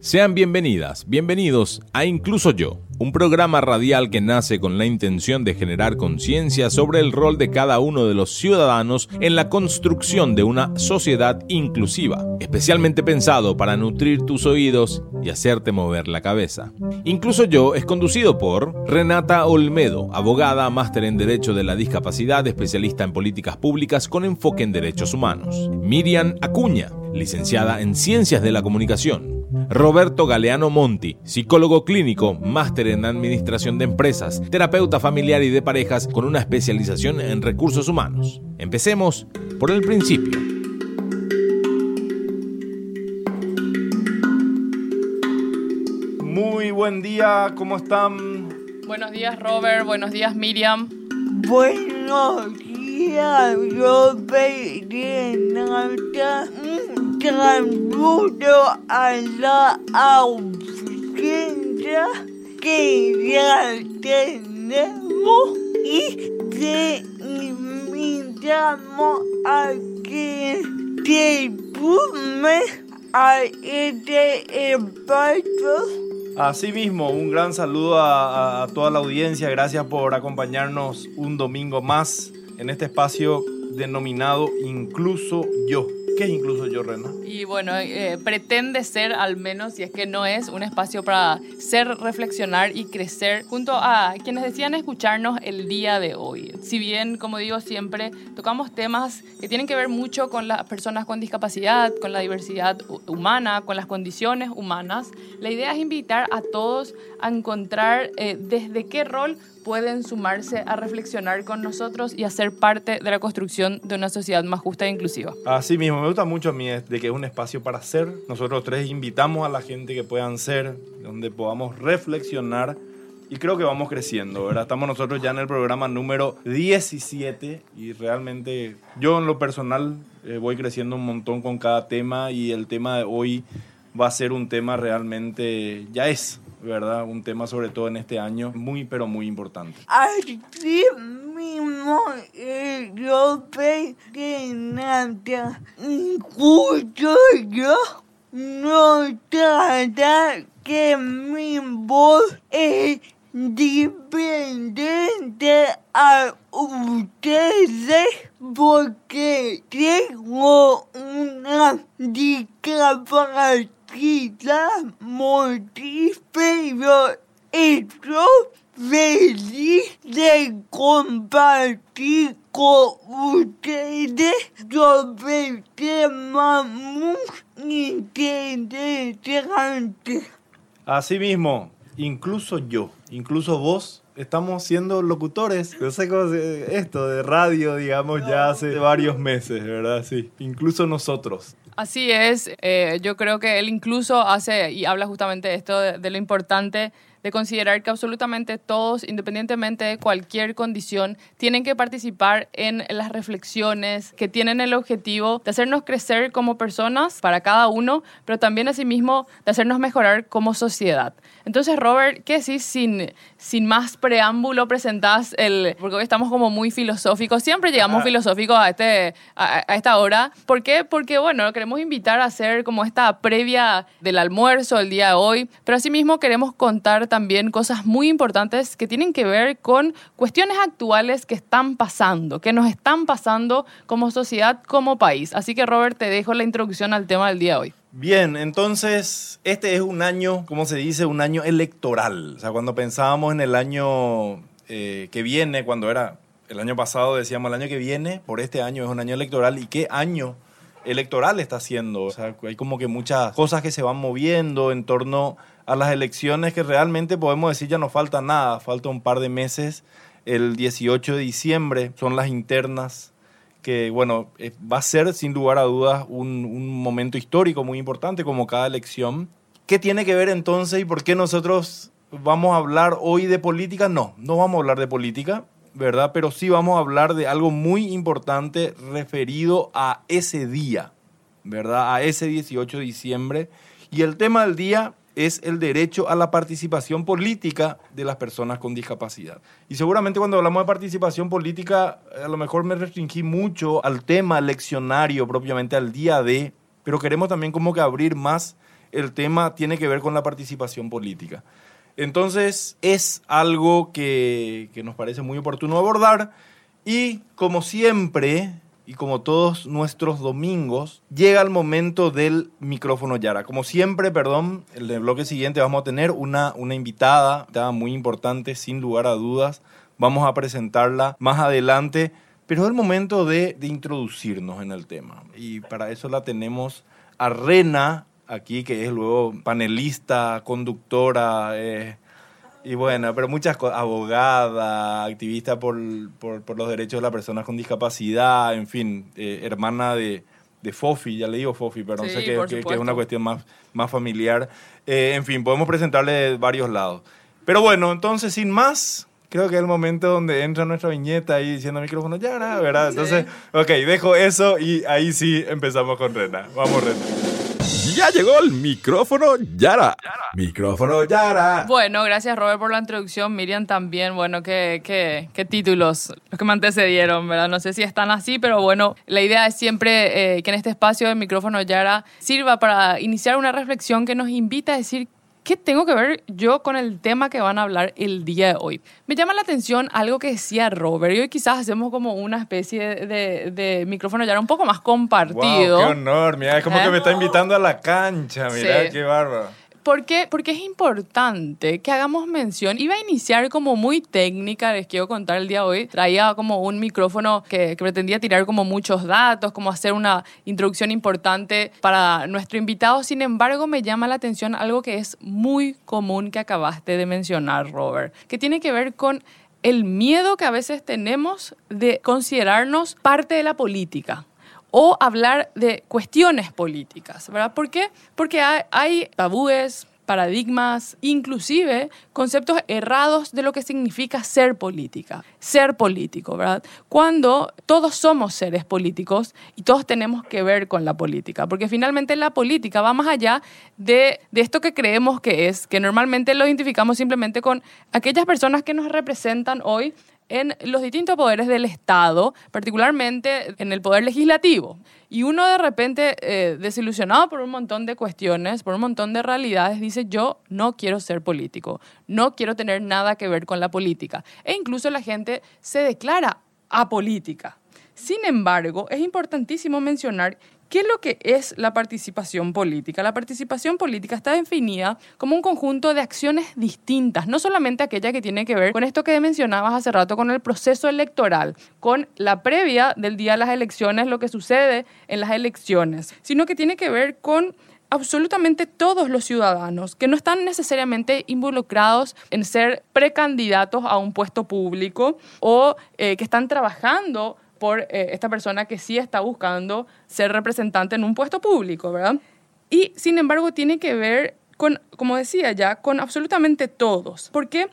Sean bienvenidas, bienvenidos a Incluso Yo, un programa radial que nace con la intención de generar conciencia sobre el rol de cada uno de los ciudadanos en la construcción de una sociedad inclusiva, especialmente pensado para nutrir tus oídos y hacerte mover la cabeza. Incluso Yo es conducido por Renata Olmedo, abogada, máster en Derecho de la Discapacidad, especialista en políticas públicas con enfoque en derechos humanos. Miriam Acuña, licenciada en Ciencias de la Comunicación. Roberto Galeano Monti, psicólogo clínico, máster en Administración de Empresas, terapeuta familiar y de parejas con una especialización en recursos humanos. Empecemos por el principio. Muy buen día, ¿cómo están? Buenos días Robert, buenos días Miriam. Buenos días, Robert. Saludo a la audiencia que ya tenemos y te invitamos a que te sumes a este espacio. Asimismo, un gran saludo a- a toda la audiencia. Gracias por acompañarnos un domingo más en este espacio denominado Incluso Yo. ¿Qué es Incluso Yo, Rena? Y bueno, eh, pretende ser al menos, si es que no es, un espacio para ser, reflexionar y crecer junto a quienes decían escucharnos el día de hoy. Si bien, como digo siempre, tocamos temas que tienen que ver mucho con las personas con discapacidad, con la diversidad hu- humana, con las condiciones humanas, la idea es invitar a todos a encontrar eh, desde qué rol pueden sumarse a reflexionar con nosotros y a ser parte de la construcción de una sociedad más justa e inclusiva. Asimismo, me gusta mucho a mí de que es un espacio para ser. Nosotros tres invitamos a la gente que puedan ser, donde podamos reflexionar y creo que vamos creciendo, ¿verdad? Estamos nosotros ya en el programa número 17 y realmente yo en lo personal eh, voy creciendo un montón con cada tema y el tema de hoy va a ser un tema realmente, ya es, ¿verdad? Un tema sobre todo en este año muy pero muy importante. Así mismo eh, yo que nada, incluso yo no trata que mi voz es diferente a ustedes porque tengo una discapacidad motriz, pero estoy feliz de compartir con ustedes sobre temas muy interesantes. Asimismo, incluso yo, incluso vos, estamos siendo locutores. Yo sé cómo esto de radio, digamos, ya hace varios meses, ¿verdad? Sí, incluso nosotros. Así es, eh, yo creo que él incluso hace y habla justamente de esto de, de lo importante de considerar que absolutamente todos, independientemente de cualquier condición, tienen que participar en las reflexiones que tienen el objetivo de hacernos crecer como personas para cada uno, pero también asimismo de hacernos mejorar como sociedad. Entonces, Robert, ¿qué decís sin, sin más preámbulo presentás el... Porque hoy estamos como muy filosóficos, siempre llegamos Ah. filosóficos a, este, a, a esta hora. ¿Por qué? Porque, bueno, queremos invitar a hacer como esta previa del almuerzo el día de hoy, pero asimismo queremos contar también cosas muy importantes que tienen que ver con cuestiones actuales que están pasando, que nos están pasando como sociedad, como país. Así que, Robert, te dejo la introducción al tema del día de hoy. Bien, entonces, este es un año, ¿cómo se dice? Un año electoral. O sea, cuando pensábamos en el año eh, que viene, cuando era el año pasado, decíamos el año que viene, por este año es un año electoral. ¿Y qué año electoral está haciendo? O sea, hay como que muchas cosas que se van moviendo en torno a las elecciones que realmente podemos decir ya no falta nada, falta un par de meses. El 18 de diciembre son las internas que bueno, eh, va a ser sin lugar a dudas un, un momento histórico muy importante como cada elección. ¿Qué tiene que ver entonces y por qué nosotros vamos a hablar hoy de política? No, no vamos a hablar de política, ¿verdad? Pero sí vamos a hablar de algo muy importante referido a ese día, ¿verdad? A ese 18 de diciembre. Y el tema del día es el derecho a la participación política de las personas con discapacidad. Y seguramente cuando hablamos de participación política, a lo mejor me restringí mucho al tema leccionario, propiamente al día de, pero queremos también como que abrir más el tema, tiene que ver con la participación política. Entonces es algo que, que nos parece muy oportuno abordar y como siempre, y como todos nuestros domingos, llega el momento del micrófono Yara. Como siempre, perdón, el bloque siguiente vamos a tener una, una invitada, invitada muy importante, sin lugar a dudas. Vamos a presentarla más adelante, pero es el momento de, de introducirnos en el tema. Y para eso la tenemos a Rena aquí, que es luego panelista, conductora. Eh, y bueno, pero muchas cosas, abogada, activista por, por, por, los derechos de las personas con discapacidad, en fin, eh, hermana de, de, Fofi, ya le digo Fofi, pero no Sí, sé que, que- que es una cuestión más, más familiar. Eh, en fin, podemos presentarle de varios lados. Pero bueno, entonces, sin más, creo que es el momento donde entra nuestra viñeta ahí diciendo micrófono ya, ¿verdad? Entonces, ok, dejo eso y ahí sí empezamos con Rena. Vamos, Rena. Ya llegó el micrófono Yara. Micrófono Yara. Bueno, gracias Robert por la introducción. Miriam también, bueno, qué, qué, qué títulos los que me antecedieron, ¿verdad? No sé si están así, pero bueno, la idea es siempre eh, que en este espacio del micrófono Yara sirva para iniciar una reflexión que nos invita a decir ¿Qué tengo que ver yo con el tema que van a hablar el día de hoy? Me llama la atención algo que decía Robert y hoy quizás hacemos como una especie de, de micrófono ya un poco más compartido. Wow, qué honor, mira, es como ¿Eh? que me está invitando a la cancha, mira, Sí. qué bárbaro. ¿Por qué? Porque es importante que hagamos mención. Iba a iniciar como muy técnica, les quiero contar el día de hoy. Traía como un micrófono que, que pretendía tirar como muchos datos, como hacer una introducción importante para nuestro invitado. Sin embargo, me llama la atención algo que es muy común que acabaste de mencionar, Robert, que tiene que ver con el miedo que a veces tenemos de considerarnos parte de la política o hablar de cuestiones políticas, ¿verdad? ¿Por qué? Porque hay, tabúes, paradigmas, inclusive conceptos errados de lo que significa ser política, ser político, ¿verdad? Cuando todos somos seres políticos y todos tenemos que ver con la política, porque finalmente la política va más allá de, de esto que creemos que es, que normalmente lo identificamos simplemente con aquellas personas que nos representan hoy en los distintos poderes del Estado, particularmente en el poder legislativo. Y uno de repente, eh, desilusionado por un montón de cuestiones, por un montón de realidades, dice, yo no quiero ser político, no quiero tener nada que ver con la política. E incluso la gente se declara apolítica. Sin embargo, es importantísimo mencionar ¿Qué es lo que es la participación política? La participación política está definida como un conjunto de acciones distintas, no solamente aquella que tiene que ver con esto que mencionabas hace rato, con el proceso electoral, con la previa del día de las elecciones, lo que sucede en las elecciones, sino que tiene que ver con absolutamente todos los ciudadanos que no están necesariamente involucrados en ser precandidatos a un puesto público o eh, que están trabajando por eh, esta persona que sí está buscando ser representante en un puesto público, ¿verdad? Y sin embargo tiene que ver con, como decía ya, con absolutamente todos. ¿Por qué?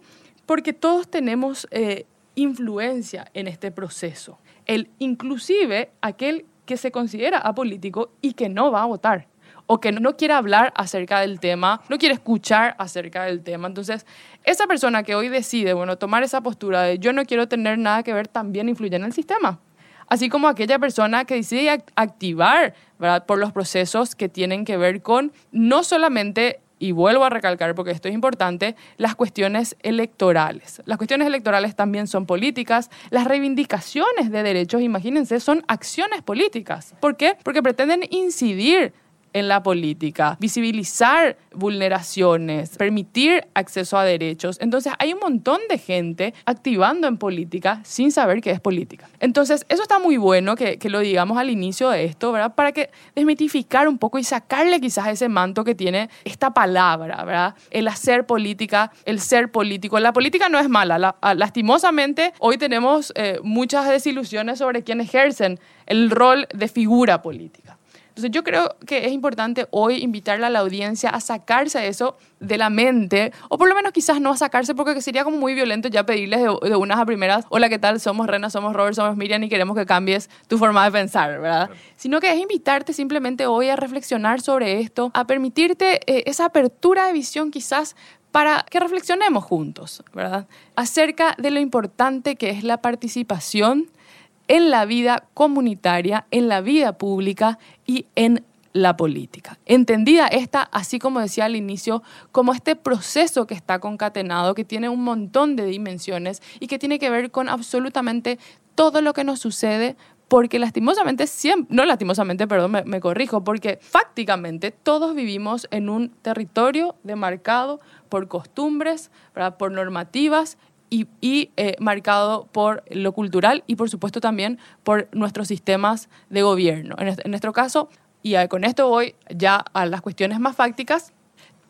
Porque todos tenemos eh, influencia en este proceso. El, inclusive aquel que se considera apolítico y que no va a votar o que no quiere hablar acerca del tema, no quiere escuchar acerca del tema. Entonces, esa persona que hoy decide, bueno, tomar esa postura de yo no quiero tener nada que ver, también influye en el sistema. Así como aquella persona que decide act- activar, ¿verdad? Por los procesos que tienen que ver con no solamente y vuelvo a recalcar porque esto es importante, las cuestiones electorales. Las cuestiones electorales también son políticas. Las reivindicaciones de derechos, imagínense, son acciones políticas. ¿Por qué? Porque pretenden incidir en la política, visibilizar vulneraciones, permitir acceso a derechos. Entonces hay un montón de gente activando en política sin saber qué es política. Entonces eso está muy bueno que, que lo digamos al inicio de esto, ¿verdad? Para que desmitificar un poco y sacarle quizás ese manto que tiene esta palabra, ¿verdad? El hacer política, el ser político. La política no es mala. La- a- lastimosamente hoy tenemos eh, muchas desilusiones sobre quienes ejercen el rol de figura política. Entonces yo creo que es importante hoy invitarle a la audiencia a sacarse eso de la mente, o por lo menos quizás no a sacarse porque sería como muy violento ya pedirles de, de unas a primeras, hola, ¿qué tal? Somos Rena, somos Robert, somos Miriam y queremos que cambies tu forma de pensar, ¿verdad? Sino que es invitarte simplemente hoy a reflexionar sobre esto, a permitirte eh, esa apertura de visión quizás para que reflexionemos juntos, ¿verdad? Acerca de lo importante que es la participación en la vida comunitaria, en la vida pública y en la política. Entendida esta, así como decía al inicio, como este proceso que está concatenado, que tiene un montón de dimensiones y que tiene que ver con absolutamente todo lo que nos sucede porque lastimosamente, siempre, no lastimosamente, perdón, me, corrijo, porque fácticamente todos vivimos en un territorio demarcado por costumbres, por normativas y, eh, marcado por lo cultural y por supuesto también por nuestros sistemas de gobierno. En, en nuestro caso, y con esto voy ya a las cuestiones más fácticas,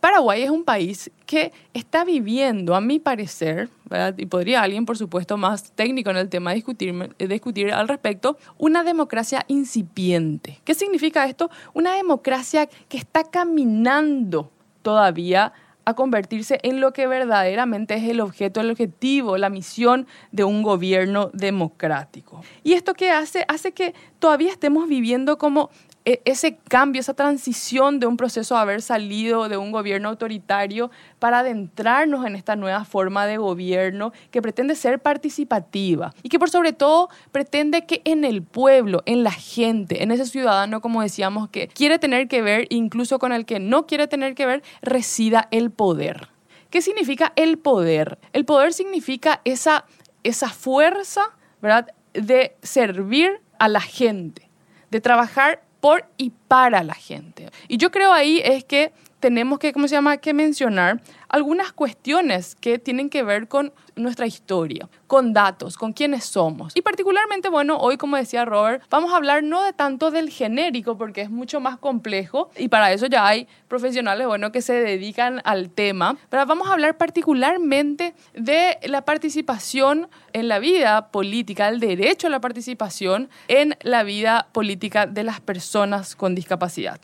Paraguay es un país que está viviendo, a mi parecer, y podría alguien, por supuesto, más técnico en el tema discutir, discutir al respecto, una democracia incipiente. ¿Qué significa esto? Una democracia que está caminando todavía a convertirse en lo que verdaderamente es el objeto, el objetivo, la misión de un gobierno democrático. ¿Y esto qué hace? Hace que todavía estemos viviendo como ese cambio, esa transición de un proceso de haber salido de un gobierno autoritario para adentrarnos en esta nueva forma de gobierno que pretende ser participativa y que por sobre todo pretende que en el pueblo, en la gente, en ese ciudadano, como decíamos, que quiere tener que ver, incluso con el que no quiere tener que ver, resida el poder. ¿Qué significa el poder? El poder significa esa, esa fuerza, ¿verdad?, de servir a la gente, de trabajar por y para la gente. Y yo creo ahí es que tenemos que, ¿cómo se llama?, que mencionar algunas cuestiones que tienen que ver con nuestra historia, con datos, con quiénes somos. Y particularmente, bueno, hoy, como decía Robert, vamos a hablar no de tanto del genérico, porque es mucho más complejo y para eso ya hay profesionales, bueno, que se dedican al tema, pero vamos a hablar particularmente de la participación en la vida política, el derecho a la participación en la vida política de las personas con discapacidad.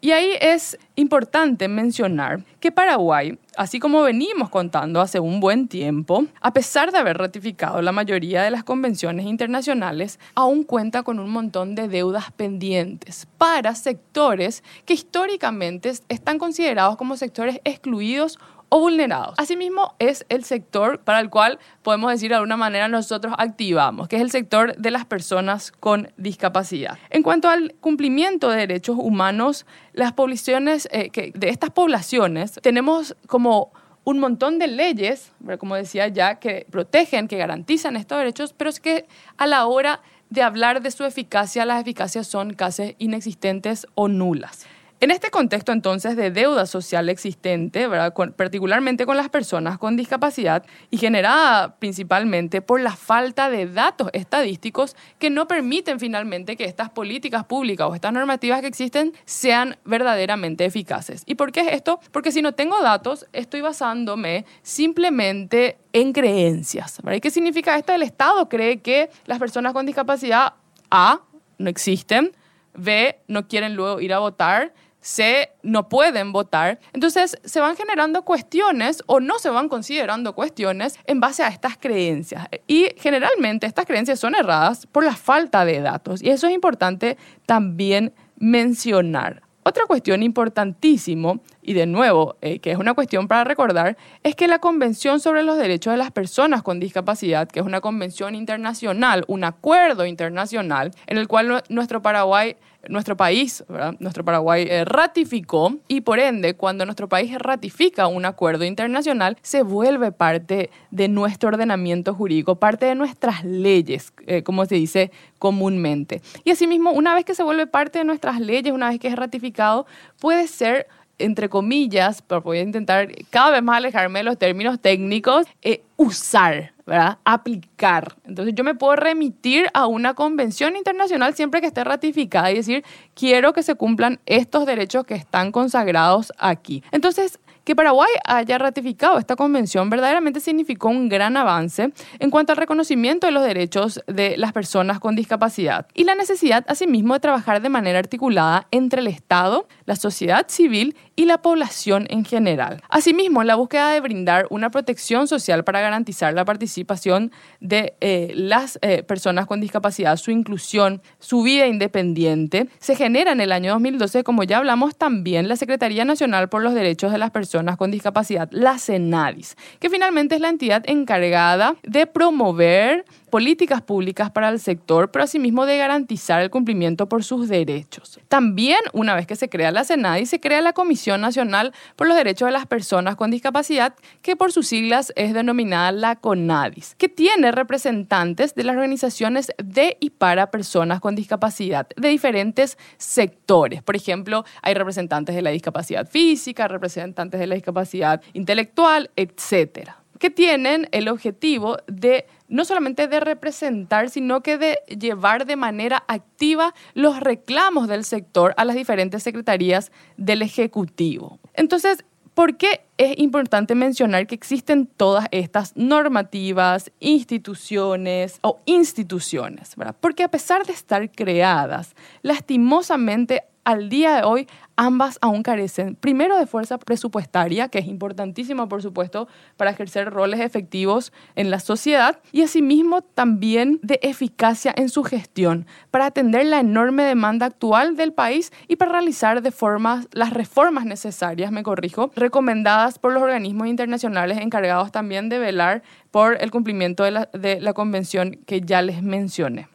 Y ahí es importante mencionar que Paraguay, así como venimos contando hace un buen tiempo, a pesar de haber ratificado la mayoría de las convenciones internacionales, aún cuenta con un montón de deudas pendientes para sectores que históricamente están considerados como sectores excluidos o vulnerados. Asimismo, es el sector para el cual podemos decir de alguna manera nosotros activamos, que es el sector de las personas con discapacidad. En cuanto al cumplimiento de derechos humanos, las poblaciones, eh, de estas poblaciones tenemos como un montón de leyes, como decía ya, que protegen, que garantizan estos derechos, pero es que a la hora de hablar de su eficacia, las eficacias son casi inexistentes o nulas. En este contexto entonces de deuda social existente, ¿verdad? particularmente con las personas con discapacidad y generada principalmente por la falta de datos estadísticos que no permiten finalmente que estas políticas públicas o estas normativas que existen sean verdaderamente eficaces. ¿Y por qué es esto? Porque si no tengo datos, estoy basándome simplemente en creencias. ¿verdad? ¿Qué significa esto? El Estado cree que las personas con discapacidad A no existen, B no quieren luego ir a votar, se no pueden votar. Entonces se van generando cuestiones o no se van considerando cuestiones en base a estas creencias. Y generalmente estas creencias son erradas por la falta de datos. Y eso es importante también mencionar. Otra cuestión importantísimo, y de nuevo, eh, que es una cuestión para recordar, es que la Convención sobre los Derechos de las Personas con Discapacidad, que es una convención internacional, un acuerdo internacional, en el cual nuestro Paraguay nuestro país, nuestro Paraguay, eh, ratificó y por ende, cuando nuestro país ratifica un acuerdo internacional, se vuelve parte de nuestro ordenamiento jurídico, parte de nuestras leyes, eh, como se dice comúnmente. Y asimismo, una vez que se vuelve parte de nuestras leyes, una vez que es ratificado, puede ser entre comillas, pero voy a intentar cada vez más alejarme de los términos técnicos, eh, usar, ¿verdad? Aplicar. Entonces yo me puedo remitir a una convención internacional siempre que esté ratificada y decir, quiero que se cumplan estos derechos que están consagrados aquí. Entonces, que Paraguay haya ratificado esta convención verdaderamente significó un gran avance en cuanto al reconocimiento de los derechos de las personas con discapacidad y la necesidad asimismo de trabajar de manera articulada entre el Estado, la sociedad civil y la población en general. Asimismo, la búsqueda de brindar una protección social para garantizar la participación de eh, las eh, personas con discapacidad, su inclusión, su vida independiente, se genera en el año 2012, como ya hablamos, también la Secretaría Nacional por los Derechos de las Personas con Discapacidad, la CENADIS, que finalmente es la entidad encargada de promover políticas públicas para el sector, pero asimismo de garantizar el cumplimiento por sus derechos. También, una vez que se crea la CENADIS, se crea la Comisión Nacional por los Derechos de las Personas con Discapacidad, que por sus siglas es denominada la CONADIS, que tiene representantes de las organizaciones de y para personas con discapacidad de diferentes sectores. Por ejemplo, hay representantes de la discapacidad física, representantes de la discapacidad intelectual, etcétera que tienen el objetivo de no solamente de representar, sino que de llevar de manera activa los reclamos del sector a las diferentes secretarías del Ejecutivo. Entonces, ¿Por qué es importante mencionar que existen todas estas normativas, instituciones o instituciones? Porque a pesar de estar creadas, lastimosamente al día de hoy ambas aún carecen, primero de fuerza presupuestaria, que es importantísima, por supuesto, para ejercer roles efectivos en la sociedad, y asimismo también de eficacia en su gestión, para atender la enorme demanda actual del país y para realizar de formas, las reformas necesarias, me corrijo, recomendadas por los organismos internacionales encargados también de velar por el cumplimiento de la, de la convención que ya les mencioné.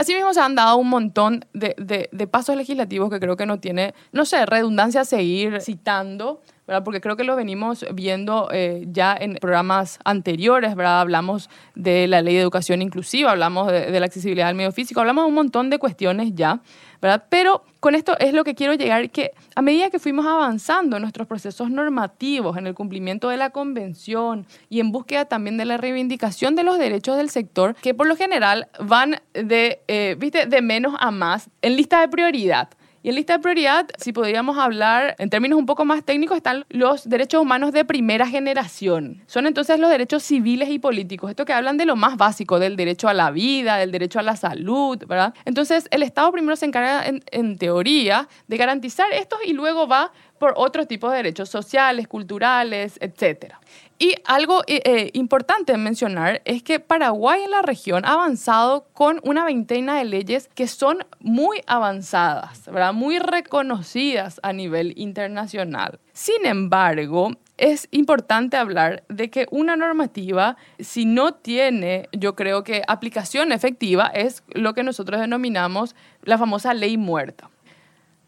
Asimismo, se han dado un montón de, de, pasos legislativos que creo que no tiene, no sé, redundancia seguir citando, ¿verdad? porque creo que lo venimos viendo eh, ya en programas anteriores, ¿verdad? hablamos de la ley de educación inclusiva, hablamos de, de la accesibilidad al medio físico, hablamos de un montón de cuestiones ya. Pero con esto es lo que quiero llegar, que a medida que fuimos avanzando en nuestros procesos normativos, en el cumplimiento de la convención y en búsqueda también de la reivindicación de los derechos del sector, que por lo general van de, eh, ¿viste? de menos a más en lista de prioridad. Y en lista de prioridad, si podríamos hablar en términos un poco más técnicos, están los derechos humanos de primera generación. Son entonces los derechos civiles y políticos. Esto que hablan de lo más básico, del derecho a la vida, del derecho a la salud, ¿verdad? Entonces, el Estado primero se encarga, en, en teoría, de garantizar estos y luego va por otros tipos de derechos sociales, culturales, etc. Y algo eh, eh, importante mencionar es que Paraguay en la región ha avanzado con una veintena de leyes que son muy avanzadas, ¿verdad? muy reconocidas a nivel internacional. Sin embargo, es importante hablar de que una normativa, si no tiene, yo creo que aplicación efectiva, es lo que nosotros denominamos la famosa ley muerta.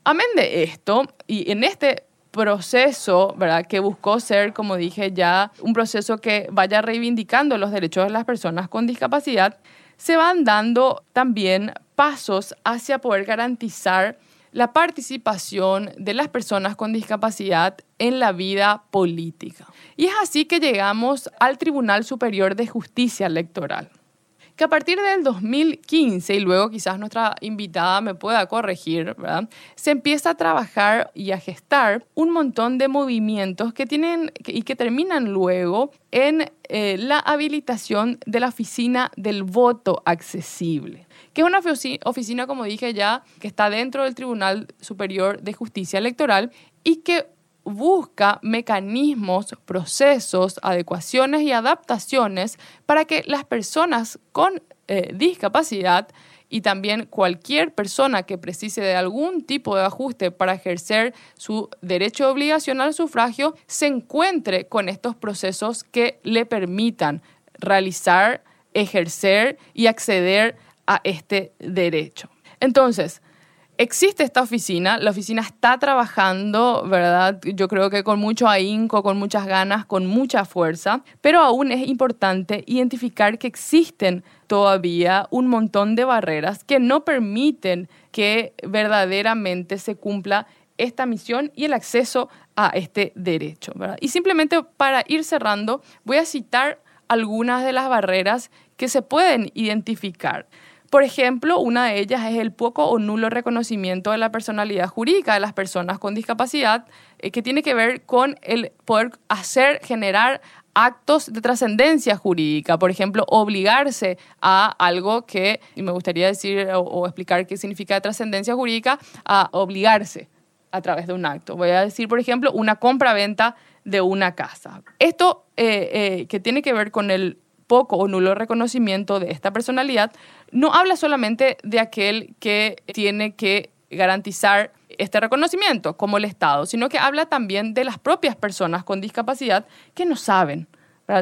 Amén de esto, y en este proceso, ¿verdad? Que buscó ser, como dije ya, un proceso que vaya reivindicando los derechos de las personas con discapacidad, se van dando también pasos hacia poder garantizar la participación de las personas con discapacidad en la vida política. Y es así que llegamos al Tribunal Superior de Justicia Electoral que a partir del 2015, y luego quizás nuestra invitada me pueda corregir, se empieza a trabajar y a gestar un montón de movimientos que tienen y que terminan luego en eh, la habilitación de la oficina del voto accesible que es una oficina, como dije ya, que está dentro del Tribunal Superior de Justicia Electoral y que busca mecanismos, procesos, adecuaciones y adaptaciones para que las personas con eh, discapacidad y también cualquier persona que precise de algún tipo de ajuste para ejercer su derecho de obligación al sufragio se encuentre con estos procesos que le permitan realizar, ejercer y acceder a este derecho. Entonces, Existe esta oficina, la oficina está trabajando, ¿verdad? Yo creo que con mucho ahínco, con muchas ganas, con mucha fuerza, pero aún es importante identificar que existen todavía un montón de barreras que no permiten que verdaderamente se cumpla esta misión y el acceso a este derecho. ¿verdad? Y simplemente para ir cerrando, voy a citar algunas de las barreras que se pueden identificar. Por ejemplo, una de ellas es el poco o nulo reconocimiento de la personalidad jurídica de las personas con discapacidad, eh, que tiene que ver con el poder hacer, generar actos de trascendencia jurídica, por ejemplo, obligarse a algo que, y me gustaría decir o, explicar qué significa trascendencia jurídica, a obligarse a través de un acto. Voy a decir, por ejemplo, una compra-venta de una casa. Esto eh, eh, que tiene que ver con el poco o nulo reconocimiento de esta personalidad, no habla solamente de aquel que tiene que garantizar este reconocimiento como el Estado, sino que habla también de las propias personas con discapacidad que no saben,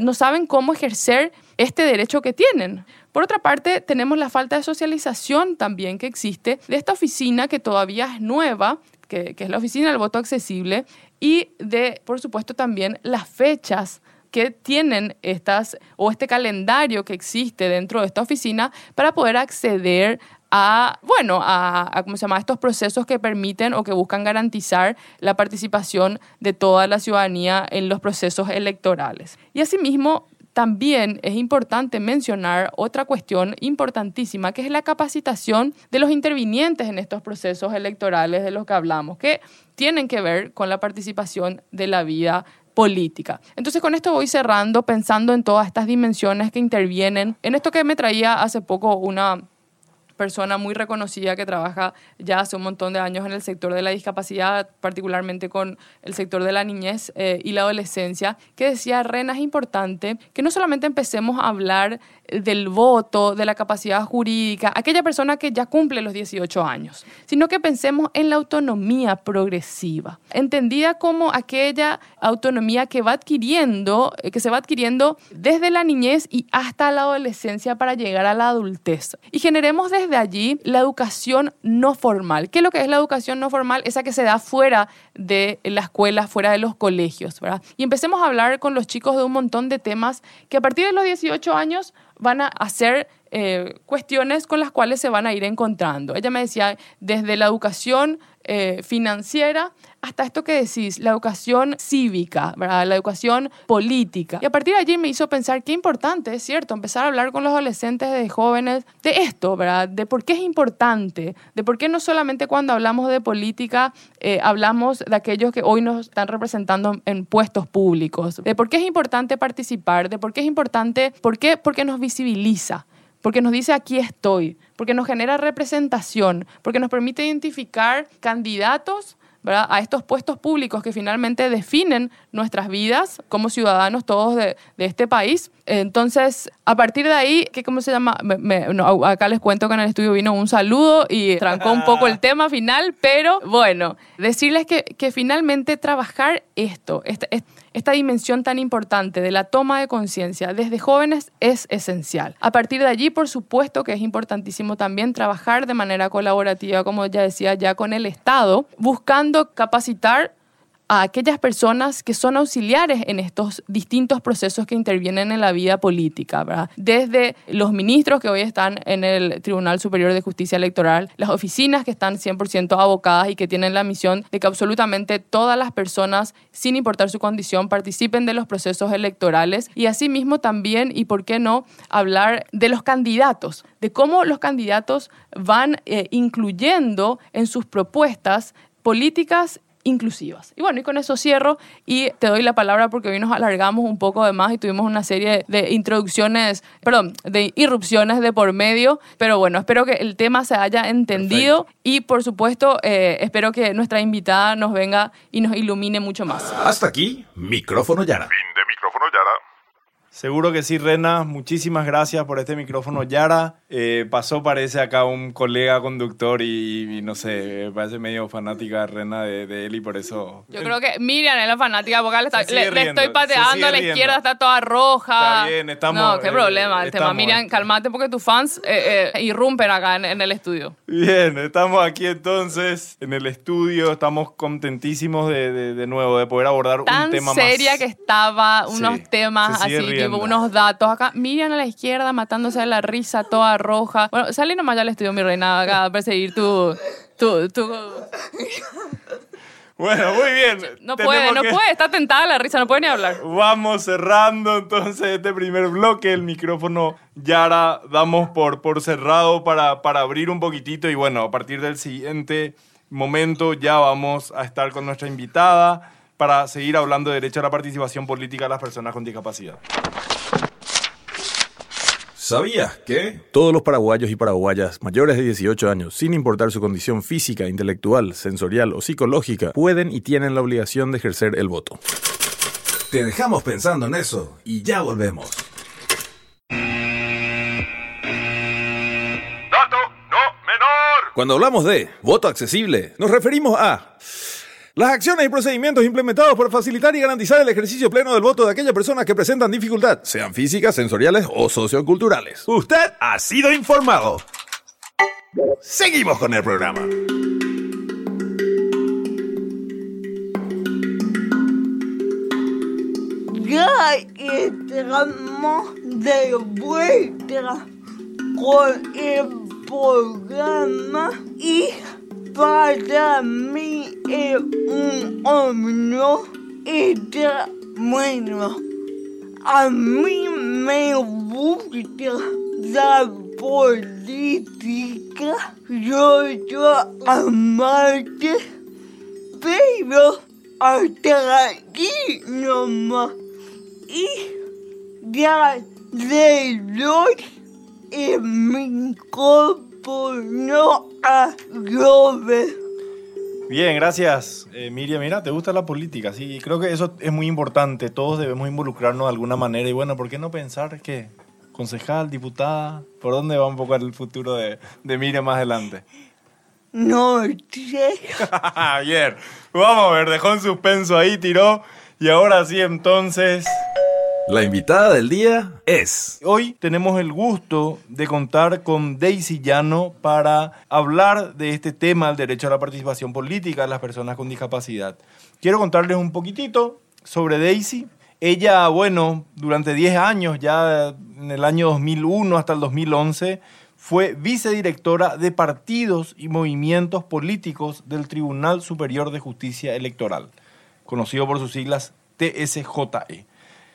no saben cómo ejercer este derecho que tienen. Por otra parte, tenemos la falta de socialización también que existe de esta oficina que todavía es nueva, que, que es la oficina del voto accesible, y de, por supuesto, también las fechas que tienen estas o este calendario que existe dentro de esta oficina para poder acceder a, bueno, a, ¿cómo se llama? estos procesos que permiten o que buscan garantizar la participación de toda la ciudadanía en los procesos electorales. Y asimismo, también es importante mencionar otra cuestión importantísima, que es la capacitación de los intervinientes en estos procesos electorales de los que hablamos, que tienen que ver con la participación de la vida política. Entonces con esto voy cerrando pensando en todas estas dimensiones que intervienen. En esto que me traía hace poco una persona muy reconocida que trabaja ya hace un montón de años en el sector de la discapacidad, particularmente con el sector de la niñez eh, y la adolescencia, que decía, Rena, es importante que no solamente empecemos a hablar del voto, de la capacidad jurídica, aquella persona que ya cumple los 18 años, sino que pensemos en la autonomía progresiva, entendida como aquella autonomía que va adquiriendo, eh, que se va adquiriendo desde la niñez y hasta la adolescencia para llegar a la adultez. Y generemos desde de allí la educación no formal. ¿Qué es lo que es la educación no formal? Esa que se da fuera de la escuela, fuera de los colegios, ¿verdad? Y empecemos a hablar con los chicos de un montón de temas que a partir de los 18 años van a hacer eh, cuestiones con las cuales se van a ir encontrando. Ella me decía, desde la educación eh, financiera hasta esto que decís, la educación cívica, la educación política. Y a partir de allí me hizo pensar qué importante, es cierto, empezar a hablar con los adolescentes, de jóvenes, de esto, ¿verdad? de por qué es importante, de por qué no solamente cuando hablamos de política eh, hablamos de aquellos que hoy nos están representando en puestos públicos, de por qué es importante participar, de por qué es importante, por qué, porque nos visibiliza porque nos dice aquí estoy, porque nos genera representación, porque nos permite identificar candidatos a estos puestos públicos que finalmente definen nuestras vidas como ciudadanos todos de, este país. Entonces, a partir de ahí, ¿qué, ¿cómo se llama? acá les cuento que en el estudio vino un saludo y trancó un poco el tema final, pero bueno, decirles que, que finalmente trabajar esto, este, esta dimensión tan importante de la toma de conciencia desde jóvenes es esencial. A partir de allí, por supuesto que es importantísimo también trabajar de manera colaborativa, como ya decía, ya con el Estado, buscando capacitar a aquellas personas que son auxiliares en estos distintos procesos que intervienen en la vida política. Desde los ministros que hoy están en el Tribunal Superior de Justicia Electoral, las oficinas que están 100% abocadas y que tienen la misión de que absolutamente todas las personas, sin importar su condición, participen de los procesos electorales y asimismo también, y por qué no, hablar de los candidatos, de cómo los candidatos van eh, incluyendo en sus propuestas políticas inclusivas. Y bueno, y con eso cierro y te doy la palabra porque hoy nos alargamos un poco de más y tuvimos una serie de introducciones, perdón, de irrupciones de por medio, pero bueno, espero que el tema se haya entendido y por supuesto eh, espero que nuestra invitada nos venga y nos ilumine mucho más. Hasta aquí, micrófono Yara. Fin de micrófono Yara. Seguro que sí, Rena. Muchísimas gracias por este micrófono, Yara. Eh, pasó, parece, acá un colega conductor y, no sé, parece medio fanática Rena de, él y por eso... Yo creo que Miriam es la fanática porque le, estoy pateando a la izquierda, está toda roja. Está bien, estamos... No, qué eh, problema el tema. Miriam, calmate porque tus fans eh, irrumpen acá en, el estudio. Bien, estamos aquí entonces en el estudio. Estamos contentísimos de, de, nuevo de poder abordar un tema más... seria que estaba, unos temas así unos datos acá. Miriam a la izquierda matándose de la risa toda roja. Bueno, salí nomás ya al estudio, mi reina, acá a perseguir tu, tu, tu... Bueno, muy bien. No puede, no puede, está tentada la risa, no puede ni hablar. Vamos cerrando entonces este primer bloque, el micrófono Yara, damos por, por cerrado para, para abrir un poquitito y bueno, a partir del siguiente momento ya vamos a estar con nuestra invitada para seguir hablando de derecho a la participación política de las personas con discapacidad. ¿Sabías que? Todos los paraguayos y paraguayas mayores de 18 años, sin importar su condición física, intelectual, sensorial o psicológica, pueden y tienen la obligación de ejercer el voto. Te dejamos pensando en eso y ya volvemos. Dato no menor. Cuando hablamos de voto accesible, nos referimos a las acciones y procedimientos implementados para facilitar y garantizar el ejercicio pleno del voto de aquellas personas que presentan dificultad, sean físicas, sensoriales o socioculturales. Usted ha sido informado. Seguimos con el programa. Ya estamos de vuelta con el programa y para mí es un honor estar bueno. A mí me gusta la política, yo soy amante, pero hasta aquí nomás. Y ya le doy el micrófono a Robert. Bien, gracias. Eh, Miriam, mira, te gusta la política, sí, y creo que eso es muy importante. Todos debemos involucrarnos de alguna manera. Y bueno, ¿por qué no pensar que concejal, diputada, por dónde va un poco el futuro de, de Miriam más adelante? No sé. Bien, vamos a ver, dejó en suspenso ahí, tiró. Y ahora sí, entonces. La invitada del día es... Hoy tenemos el gusto de contar con Daisy Llano para hablar de este tema, el derecho a la participación política de las personas con discapacidad. Quiero contarles un poquitito sobre Daisy. Ella, bueno, durante 10 años, ya en el año 2001 hasta el 2011, fue vicedirectora de partidos y movimientos políticos del Tribunal Superior de Justicia Electoral, conocido por sus siglas TSJE.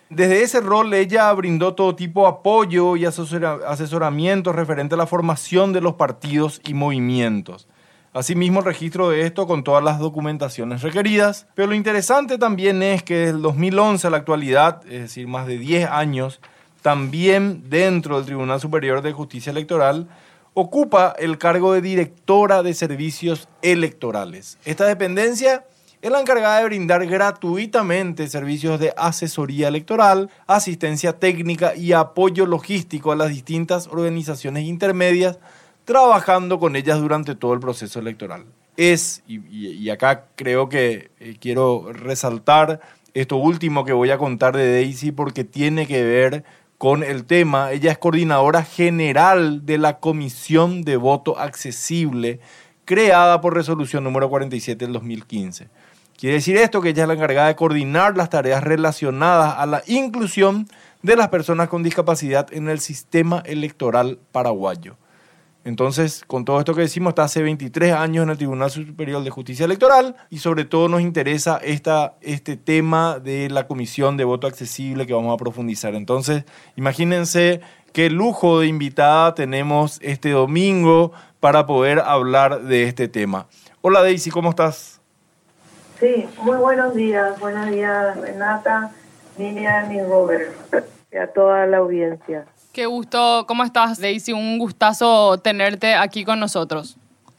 Desde ese rol ella brindó todo tipo de apoyo y asesora- asesoramiento referente a la formación de los partidos y movimientos. Asimismo, el registro de esto con todas las documentaciones requeridas. Pero lo interesante también es que desde el 2011 a la actualidad, es decir, más de 10 años, también dentro del Tribunal Superior de Justicia Electoral, ocupa el cargo de directora de servicios electorales. Esta dependencia es la encargada de brindar gratuitamente servicios de asesoría electoral, asistencia técnica y apoyo logístico a las distintas organizaciones intermedias, trabajando con ellas durante todo el proceso electoral. Es, y, acá creo que eh, quiero resaltar esto último que voy a contar de Daisy porque tiene que ver con el tema. Ella es coordinadora general de la Comisión de Voto Accesible, creada por resolución número 47 del 2015. Quiere decir esto que ella es la encargada de coordinar las tareas relacionadas a la inclusión de las personas con discapacidad en el sistema electoral paraguayo. Entonces, con todo esto que decimos, está hace 23 años en el Tribunal Superior de Justicia Electoral y sobre todo nos interesa esta, este tema de la Comisión de Voto Accesible que vamos a profundizar. Entonces, imagínense qué lujo de invitada tenemos este domingo para poder hablar de este tema. Hola Daisy, ¿cómo estás? Sí, muy buenos días. Buenos días, Renata, Miriam y Robert. Y a toda la audiencia. Qué gusto, ¿cómo estás, Daisy? Un gustazo tenerte aquí con nosotros.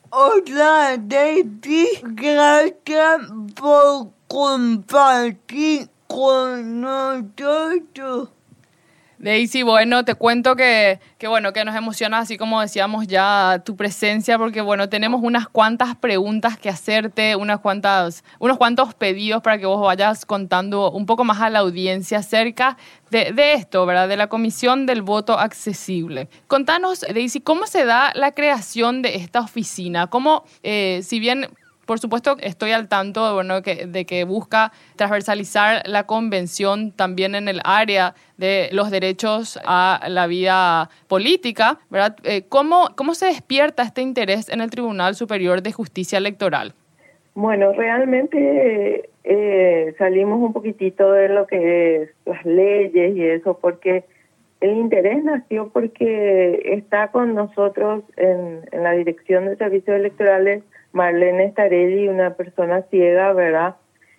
Hola, Daisy. Gracias por compartir con nosotros. Daisy, bueno, te cuento que, que, bueno, que nos emociona, así como decíamos ya, tu presencia, porque bueno, tenemos unas cuantas preguntas que hacerte, unas cuantas, unos cuantos pedidos para que vos vayas contando un poco más a la audiencia acerca de, esto, ¿verdad? De la Comisión del Voto Accesible. Contanos, Daisy, ¿cómo se da la creación de esta oficina? ¿Cómo, eh, si bien por supuesto, estoy al tanto bueno, que, de que busca transversalizar la convención también en el área de los derechos a la vida política, ¿verdad? Eh, ¿cómo, ¿Cómo se despierta este interés en el Tribunal Superior de Justicia Electoral? Bueno, realmente eh, salimos un poquitito de lo que es las leyes y eso, porque el interés nació porque está con nosotros en, en la Dirección de Servicios Electorales Marlene Starelli, una persona ciega, ¿verdad?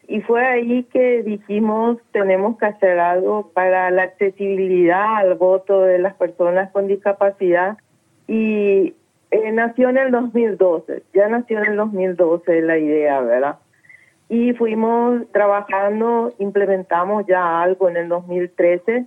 Y fue ahí que dijimos, tenemos que hacer algo para la accesibilidad al voto de las personas con discapacidad. Y eh, nació en el 2012, ya nació en el 2012 la idea, ¿verdad? Y fuimos trabajando, implementamos ya algo en el 2013,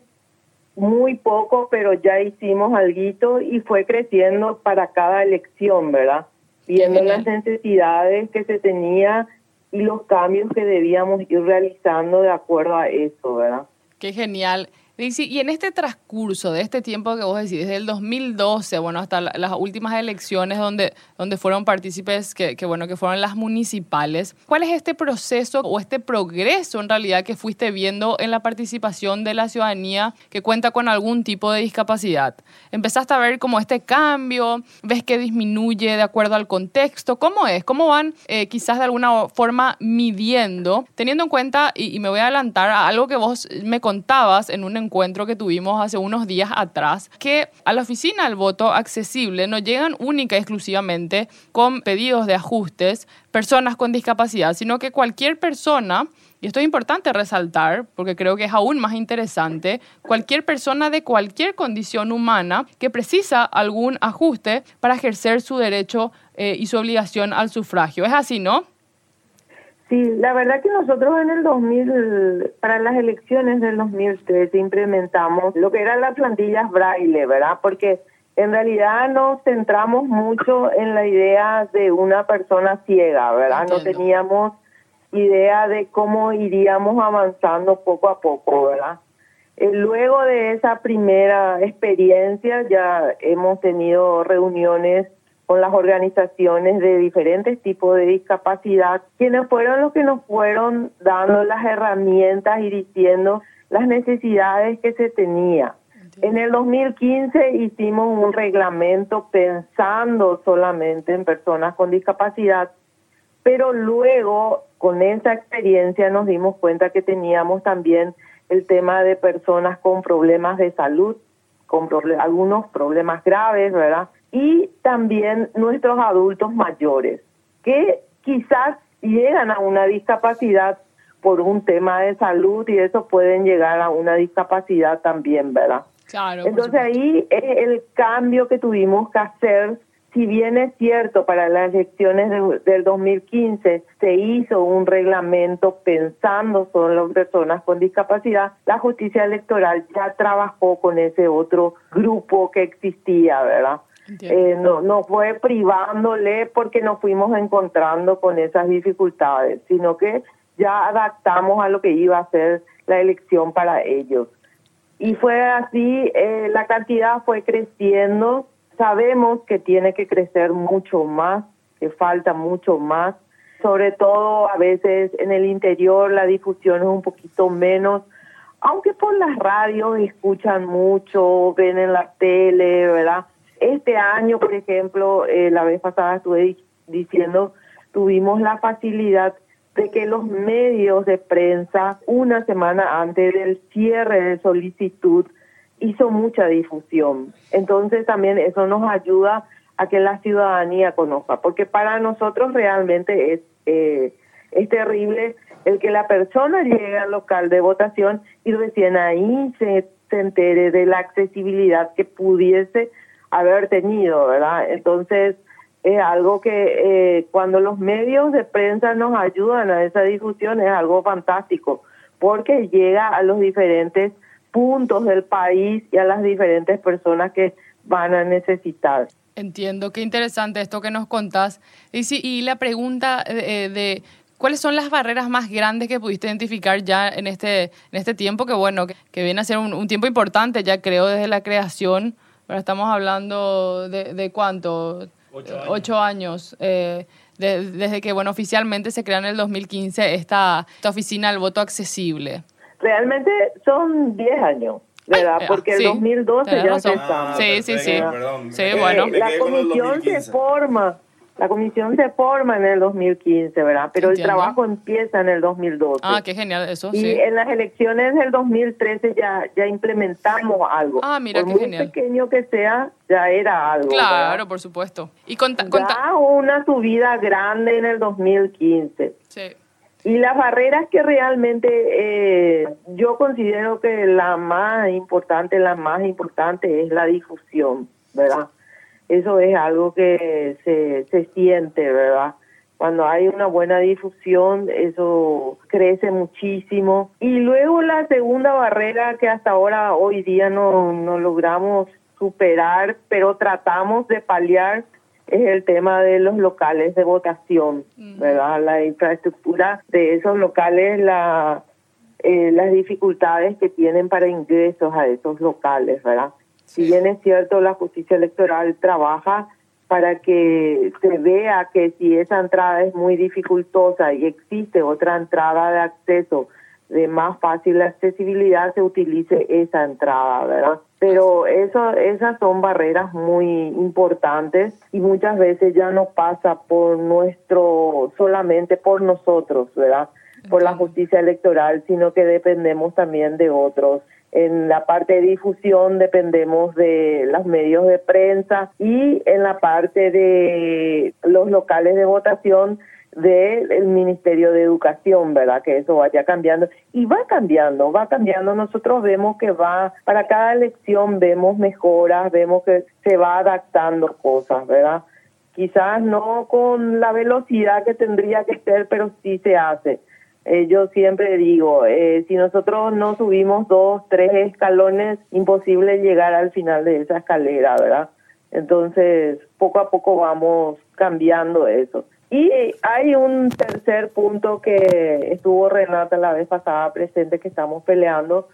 muy poco, pero ya hicimos algo y fue creciendo para cada elección, ¿verdad? Viendo las necesidades que se tenía y los cambios que debíamos ir realizando de acuerdo a eso, ¿verdad? Qué genial. Daisy, y en este transcurso de este tiempo que vos decís, desde el 2012, bueno, hasta la- las últimas elecciones donde, donde fueron partícipes que, que, bueno, que fueron las municipales, ¿cuál es este proceso o este progreso en realidad que fuiste viendo en la participación de la ciudadanía que cuenta con algún tipo de discapacidad? ¿Empezaste a ver como este cambio? ¿Ves que disminuye de acuerdo al contexto? ¿Cómo es? ¿Cómo van eh, quizás de alguna forma midiendo? Teniendo en cuenta, y, y me voy a adelantar a algo que vos me contabas en un encuentro que tuvimos hace unos días atrás, que a la oficina del voto accesible no llegan única y exclusivamente con pedidos de ajustes personas con discapacidad, sino que cualquier persona, y esto es importante resaltar porque creo que es aún más interesante, cualquier persona de cualquier condición humana que precisa algún ajuste para ejercer su derecho eh, y su obligación al sufragio. Es así, ¿no? Sí, la verdad que nosotros en el 2000, para las elecciones del 2013 implementamos lo que eran las plantillas braille, ¿verdad? Porque en realidad nos centramos mucho en la idea de una persona ciega, ¿verdad? No teníamos idea de cómo iríamos avanzando poco a poco, ¿verdad? Eh, Luego de esa primera experiencia ya hemos tenido reuniones con las organizaciones de diferentes tipos de discapacidad, quienes fueron los que nos fueron dando las herramientas y diciendo las necesidades que se tenía. En el 2015 hicimos un reglamento pensando solamente en personas con discapacidad, pero luego con esa experiencia nos dimos cuenta que teníamos también el tema de personas con problemas de salud, con algunos problemas graves, ¿verdad? Y también nuestros adultos mayores, que quizás llegan a una discapacidad por un tema de salud y eso pueden llegar a una discapacidad también, ¿verdad? Claro. Entonces ahí es el cambio que tuvimos que hacer. Si bien es cierto, para las elecciones de- del 2015 se hizo un reglamento pensando solo en personas con discapacidad, la justicia electoral ya trabajó con ese otro grupo que existía, ¿verdad? Eh, no, no fue privándole porque nos fuimos encontrando con esas dificultades, sino que ya adaptamos a lo que iba a ser la elección para ellos. Y fue así, eh, la cantidad fue creciendo. Sabemos que tiene que crecer mucho más, que falta mucho más. Sobre todo a veces en el interior la difusión es un poquito menos, aunque por las radios escuchan mucho, ven en la tele, ¿verdad? Este año, por ejemplo, eh, la vez pasada estuve di- diciendo, tuvimos la facilidad de que los medios de prensa una semana antes del cierre de solicitud hizo mucha difusión. Entonces también eso nos ayuda a que la ciudadanía conozca, porque para nosotros realmente es, eh, es terrible el que la persona llegue al local de votación y recién ahí se, se entere de la accesibilidad que pudiese haber tenido, ¿verdad? Entonces, es algo que eh, cuando los medios de prensa nos ayudan a esa difusión es algo fantástico, porque llega a los diferentes puntos del país y a las diferentes personas que van a necesitar. Entiendo, qué interesante esto que nos contás. Y, sí, y la pregunta eh, de cuáles son las barreras más grandes que pudiste identificar ya en este, en este tiempo, que bueno, que, que viene a ser un tiempo importante, ya creo, desde la creación. Pero estamos hablando de, de cuánto? Ocho años. Ocho años. eh, de- desde que, bueno, oficialmente se crea en el 2015 esta, esta oficina del voto accesible. Realmente son 10 años, ¿verdad? Ay, ah, Porque sí, el 2012 tenés ya empezamos. Sí, sí, sí. Ah, perdón. Sí, bueno. la comisión se 2015. forma, la comisión se forma en el 2015, ¿verdad? Pero Entiendo. el trabajo empieza en el 2012. Ah, qué genial eso, y sí. en las elecciones del 2013 ya ya implementamos algo. Ah, mira, Por qué muy genial. pequeño que sea, ya era algo. Claro, ¿verdad? por supuesto. Y conta, conta- Ya hubo una subida grande en el 2015. sí. Y las barreras que realmente eh, yo considero que la más importante, la más importante es la difusión, ¿verdad? Eso es algo que se, se siente, ¿verdad? Cuando hay una buena difusión, eso crece muchísimo. Y luego la segunda barrera que hasta ahora, hoy día, no, no logramos superar, pero tratamos de paliar, es el tema de los locales de votación, ¿verdad? La infraestructura de esos locales, la, eh, las dificultades que tienen para ingresos a esos locales, ¿verdad? Si bien es cierto, la justicia electoral trabaja para que se vea que si esa entrada es muy dificultosa y existe otra entrada de acceso de más fácil accesibilidad, se utilice esa entrada, ¿verdad? Pero eso, esas son barreras muy importantes y muchas veces ya no pasa por nuestro, solamente por nosotros, ¿verdad? Por la justicia electoral, sino que dependemos también de otros. En la parte de difusión dependemos de los medios de prensa y en la parte de los locales de votación del Ministerio de Educación, ¿verdad? Que eso vaya cambiando. Y va cambiando, va cambiando. Nosotros vemos que va, para cada elección vemos mejoras, vemos que se va adaptando cosas, ¿verdad? Quizás no con la velocidad que tendría que ser, pero sí se hace. Eh, yo siempre digo, eh, si nosotros no subimos dos, tres escalones, imposible llegar al final de esa escalera, ¿verdad? Entonces, poco a poco vamos cambiando eso. Y hay un tercer punto que estuvo Renata la vez pasada presente que estamos peleando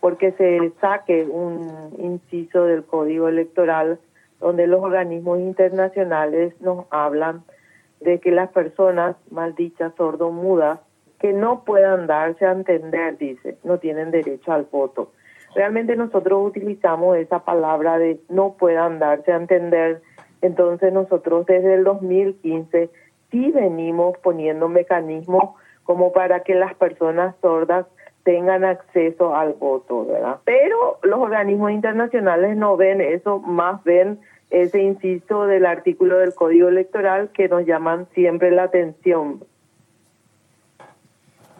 porque se saque un inciso del código electoral donde los organismos internacionales nos hablan de que las personas maldichas sordomudas que no puedan darse a entender, dice, no tienen derecho al voto. Realmente nosotros utilizamos esa palabra de no puedan darse a entender, entonces nosotros desde el 2015 sí venimos poniendo mecanismos como para que las personas sordas tengan acceso al voto, ¿verdad? Pero los organismos internacionales no ven eso, más ven ese inciso del artículo del Código Electoral que nos llaman siempre la atención.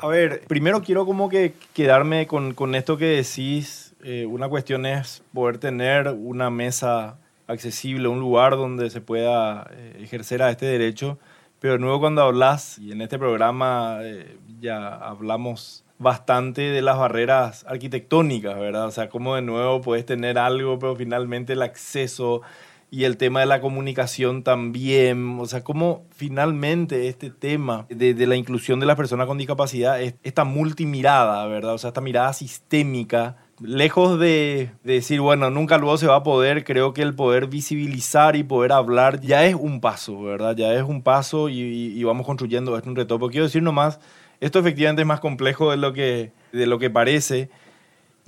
A ver, primero quiero como que quedarme con, con esto que decís. Eh, una cuestión es poder tener una mesa accesible, un lugar donde se pueda eh, ejercer a este derecho. Pero de nuevo cuando hablas, y en este programa eh, ya hablamos bastante de las barreras arquitectónicas, ¿verdad? O sea, cómo de nuevo puedes tener algo, pero finalmente el acceso y el tema de la comunicación también, o sea, cómo finalmente este tema de, de la inclusión de las personas con discapacidad es esta multimirada, ¿verdad? O sea, esta mirada sistémica lejos de, decir, bueno, nunca luego se va a poder, creo que el poder visibilizar y poder hablar ya es un paso, ¿verdad? Ya es un paso y, vamos construyendo esto un reto. Pero quiero decir nomás, esto efectivamente es más complejo de lo que, de lo que parece.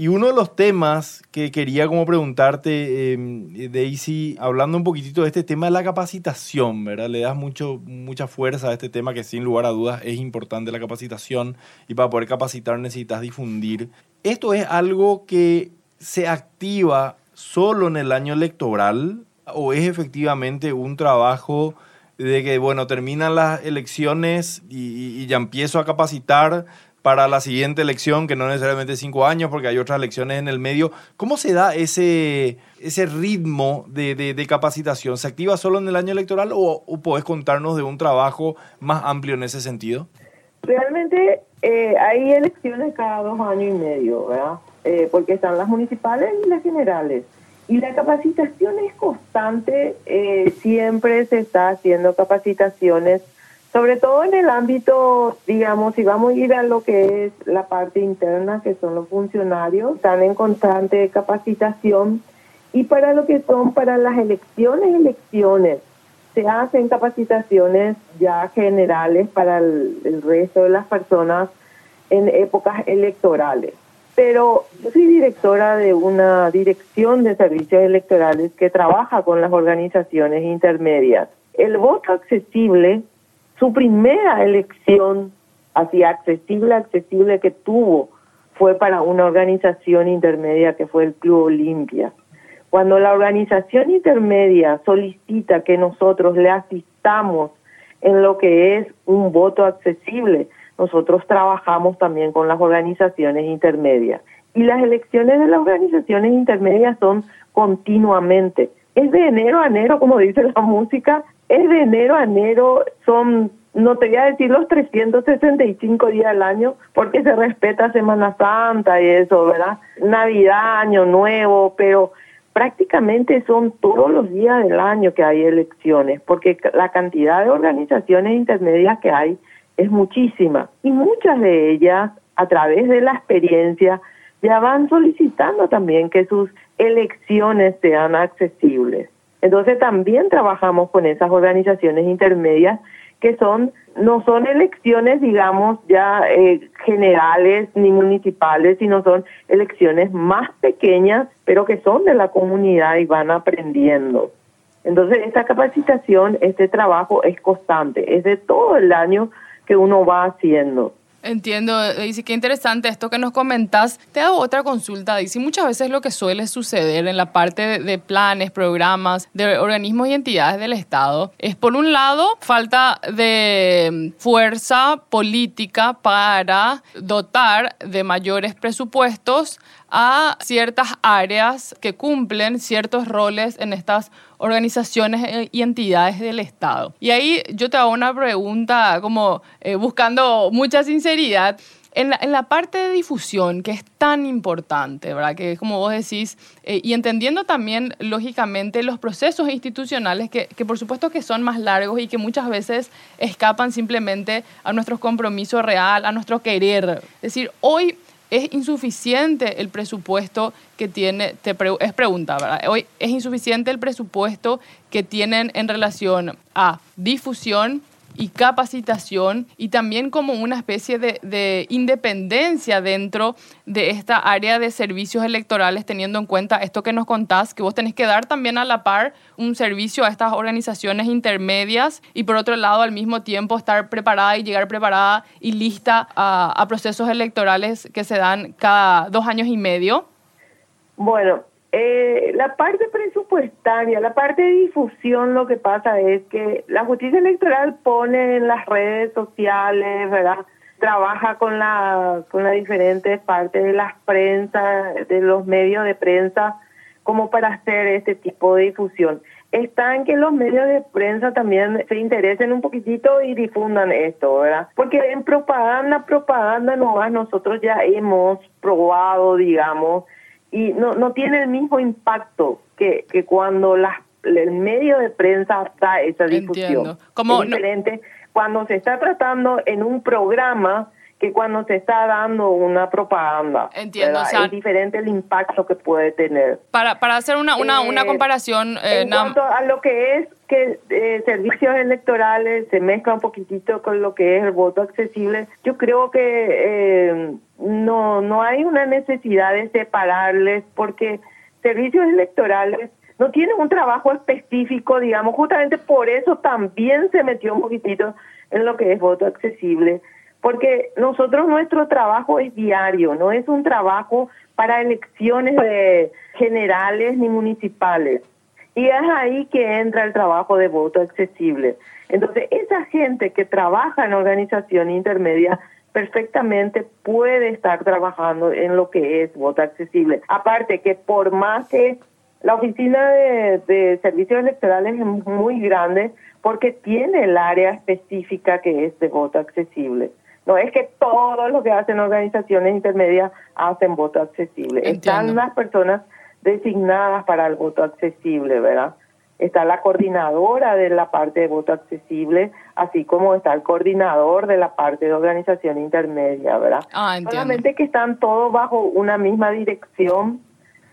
Y uno de los temas que quería como preguntarte, eh, Daisy, hablando un poquitito de este tema de la capacitación, ¿verdad? Le das mucho, mucha fuerza a este tema que sin lugar a dudas es importante la capacitación y para poder capacitar necesitas difundir. ¿Esto es algo que se activa solo en el año electoral o es efectivamente un trabajo de que, bueno, terminan las elecciones y, ya empiezo a capacitar para la siguiente elección, que no necesariamente cinco años, porque hay otras elecciones en el medio. ¿Cómo se da ese, ese ritmo de, capacitación? ¿Se activa solo en el año electoral o, o podés contarnos de un trabajo más amplio en ese sentido? Realmente eh, hay elecciones cada dos años y medio, ¿verdad? Eh, porque están las municipales y las generales. Y la capacitación es constante, eh, siempre se está haciendo capacitaciones, sobre todo en el ámbito, digamos, si vamos a ir a lo que es la parte interna, que son los funcionarios, están en constante capacitación. Y para lo que son para las elecciones, elecciones, se hacen capacitaciones ya generales para el, resto de las personas en épocas electorales. Pero yo soy directora de una dirección de servicios electorales que trabaja con las organizaciones intermedias. El voto accesible, su primera elección así accesible, accesible que tuvo fue para una organización intermedia que fue el Club Olimpia. Cuando la organización intermedia solicita que nosotros le asistamos en lo que es un voto accesible, nosotros trabajamos también con las organizaciones intermedias. Y las elecciones de las organizaciones intermedias son continuamente. Es de enero a enero, como dice la música, es de enero a enero, son, no te voy a decir los 365 días al año, porque se respeta Semana Santa y eso, ¿verdad? Navidad, Año Nuevo, pero prácticamente son todos los días del año que hay elecciones, porque la cantidad de organizaciones intermedias que hay es muchísima y muchas de ellas a través de la experiencia ya van solicitando también que sus elecciones sean accesibles. Entonces también trabajamos con esas organizaciones intermedias que son no son elecciones, digamos, ya eh, generales ni municipales, sino son elecciones más pequeñas, pero que son de la comunidad y van aprendiendo. Entonces, esta capacitación, este trabajo es constante, es de todo el año que uno va haciendo. Entiendo, Daisy, qué interesante esto que nos comentas. Te hago otra consulta, Daisy. Muchas veces lo que suele suceder en la parte de planes, programas, de organismos y entidades del Estado es, por un lado, falta de fuerza política para dotar de mayores presupuestos a ciertas áreas que cumplen ciertos roles en estas organizaciones eh, y entidades del Estado. Y ahí yo te hago una pregunta como eh, buscando mucha sinceridad. En la, parte de difusión, que es tan importante, ¿verdad? Que como vos decís, eh, y entendiendo también, lógicamente, los procesos institucionales, que, que, por supuesto que son más largos y que muchas veces escapan simplemente a nuestro compromiso real, a nuestro querer. Es decir, hoy es insuficiente el presupuesto que tiene, es pregunta. Hoy es insuficiente el presupuesto que tienen en relación a difusión, y capacitación y también como una especie de, independencia dentro de esta área de servicios electorales, teniendo en cuenta esto que nos contás, que vos tenés que dar también a la par un servicio a estas organizaciones intermedias y por otro lado al mismo tiempo estar preparada y llegar preparada y lista a, a procesos electorales que se dan cada dos años y medio. Bueno, eh, la parte presupuestaria, la parte de difusión, lo que pasa es que la justicia electoral pone en las redes sociales, ¿verdad? Trabaja con la con las diferentes partes de las prensas, de los medios de prensa, como para hacer este tipo de difusión. Está en que los medios de prensa también se interesen un poquitito y difundan esto, ¿verdad? Porque en propaganda, propaganda nomás nosotros ya hemos probado, digamos, y no, no tiene el mismo impacto que, que cuando la, el medio de prensa da esa difusión. Como, es diferente cuando se está tratando en un programa que cuando se está dando una propaganda. Entiendo. es diferente el impacto que puede tener. Para, para hacer una, una, una eh, comparación... Eh, en cuanto a lo que es que eh, servicios electorales se mezcla un poquitito con lo que es el voto accesible, yo creo que eh, no, no hay una necesidad de separarles porque servicios electorales no tienen un trabajo específico, digamos, justamente por eso también se metió un poquitito en lo que es voto accesible porque nosotros nuestro trabajo es diario, no es un trabajo para elecciones generales ni municipales. Y es ahí que entra el trabajo de voto accesible. Entonces, esa gente que trabaja en organización intermedia perfectamente puede estar trabajando en lo que es voto accesible. Aparte que por más que la oficina de, de servicios electorales es muy grande porque tiene el área específica que es de voto accesible. No es que todos los que hacen organizaciones intermedias hacen voto accesible. Están las personas designadas para el voto accesible, ¿verdad? Está la coordinadora de la parte de voto accesible, así como está el coordinador de la parte de organización intermedia, ¿verdad? Ah, Solamente que están todos bajo una misma dirección,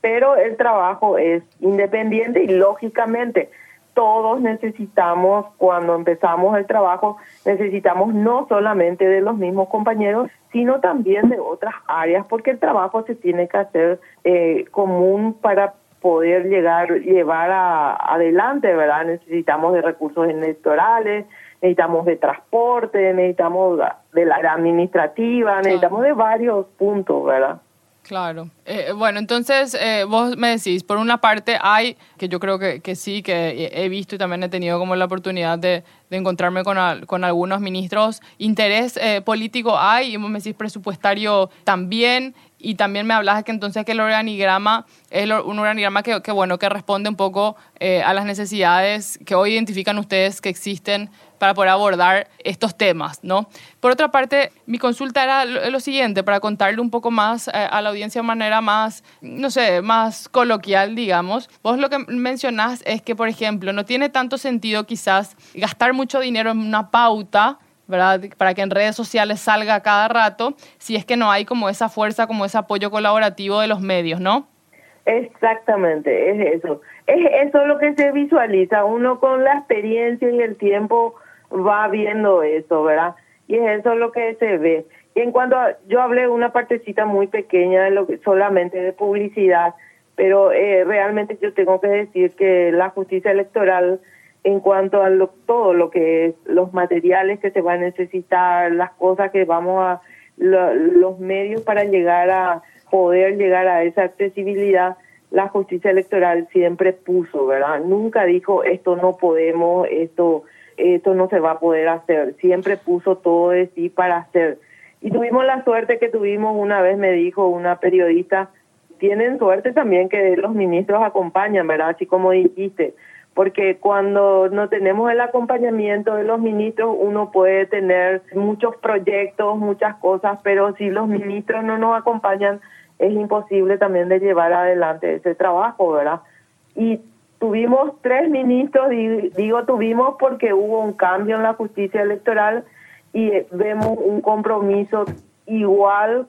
pero el trabajo es independiente y lógicamente todos necesitamos, cuando empezamos el trabajo, necesitamos no solamente de los mismos compañeros, sino también de otras áreas, porque el trabajo se tiene que hacer eh, común para poder llegar, llevar adelante, ¿verdad? Necesitamos de recursos electorales, necesitamos de transporte, necesitamos de la administrativa, necesitamos de varios puntos, ¿verdad? Claro. Eh, bueno, entonces eh, vos me decís, por una parte hay, que yo creo que, que sí, que he visto y también he tenido como la oportunidad de, de encontrarme con, con algunos ministros, interés eh, político hay, y vos me decís presupuestario también, y también me hablas que entonces que el organigrama es un organigrama que, que bueno, que responde un poco a las necesidades que hoy identifican ustedes que existen para poder abordar estos temas, ¿no? Por otra parte, mi consulta era lo, siguiente, para contarle un poco más a la audiencia de manera más, no sé, más coloquial, digamos. Vos lo que mencionás es que, por ejemplo, no tiene tanto sentido quizás gastar mucho dinero en una pauta, ¿verdad? Para que en redes sociales salga cada rato, si es que no hay como esa fuerza, como ese apoyo colaborativo de los medios, ¿no? Exactamente, es eso. Es eso lo que se visualiza. Uno con la experiencia y el tiempo va viendo eso, ¿verdad? Y es eso lo que se ve. Y en cuanto a, yo hablé una partecita muy pequeña de lo que solamente de publicidad, pero eh, realmente yo tengo que decir que la justicia electoral en cuanto a todo lo que es los materiales que se van a necesitar, las cosas que vamos a, los medios para llegar a poder llegar a esa accesibilidad, la justicia electoral siempre puso, ¿verdad? Nunca dijo esto no podemos, esto, esto no se va a poder hacer. Siempre puso todo de sí para hacer. Y tuvimos la suerte que tuvimos, una vez me dijo una periodista, tienen suerte también que los ministros acompañan, ¿verdad? Así como dijiste, porque cuando no tenemos el acompañamiento de los ministros, uno puede tener muchos proyectos, muchas cosas, pero si los ministros no nos acompañan, es imposible también de llevar adelante ese trabajo, ¿verdad? Y tuvimos tres ministros, digo tuvimos porque hubo un cambio en la justicia electoral y vemos un compromiso igual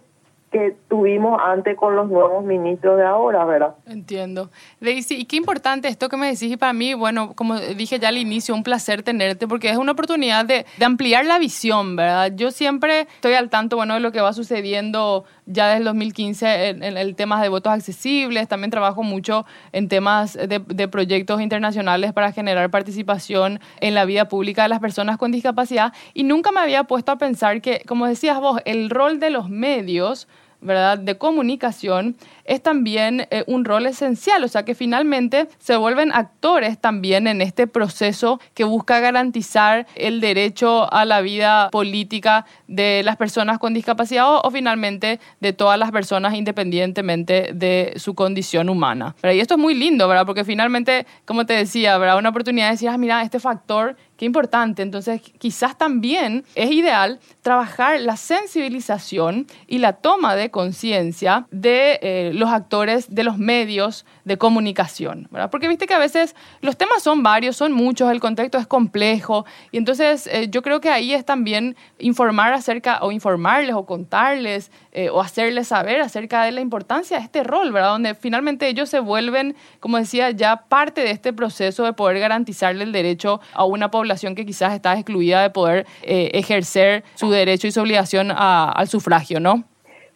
que tuvimos antes con los nuevos ministros de ahora, ¿verdad? Entiendo. Daisy, y qué importante esto que me decís, y para mí, bueno, como dije ya al inicio, un placer tenerte, porque es una oportunidad de, de, ampliar la visión, ¿verdad? Yo siempre estoy al tanto, bueno, de lo que va sucediendo ya desde el 2015 en, el tema de votos accesibles, también trabajo mucho en temas de, de proyectos internacionales para generar participación en la vida pública de las personas con discapacidad, y nunca me había puesto a pensar que, como decías vos, el rol de los medios, ¿verdad?, de comunicación es también eh, un rol esencial, o sea que finalmente se vuelven actores también en este proceso que busca garantizar el derecho a la vida política de las personas con discapacidad o, finalmente de todas las personas independientemente de su condición humana. Y esto es muy lindo, ¿verdad? Porque finalmente, como te decía, ¿verdad? Una oportunidad de decir, ah, mira, este factor Qué importante. Entonces, quizás también es ideal trabajar la sensibilización y la toma de conciencia de eh, los actores de los medios de comunicación, ¿verdad? Porque viste que a veces los temas son varios, son muchos, el contexto es complejo y entonces eh, yo creo que ahí es también informar acerca o informarles o contarles eh, o hacerles saber acerca de la importancia de este rol, ¿verdad? Donde finalmente ellos se vuelven, como decía, ya parte de este proceso de poder garantizarle el derecho a una población que quizás está excluida de poder eh, ejercer su derecho y su obligación al sufragio, ¿no?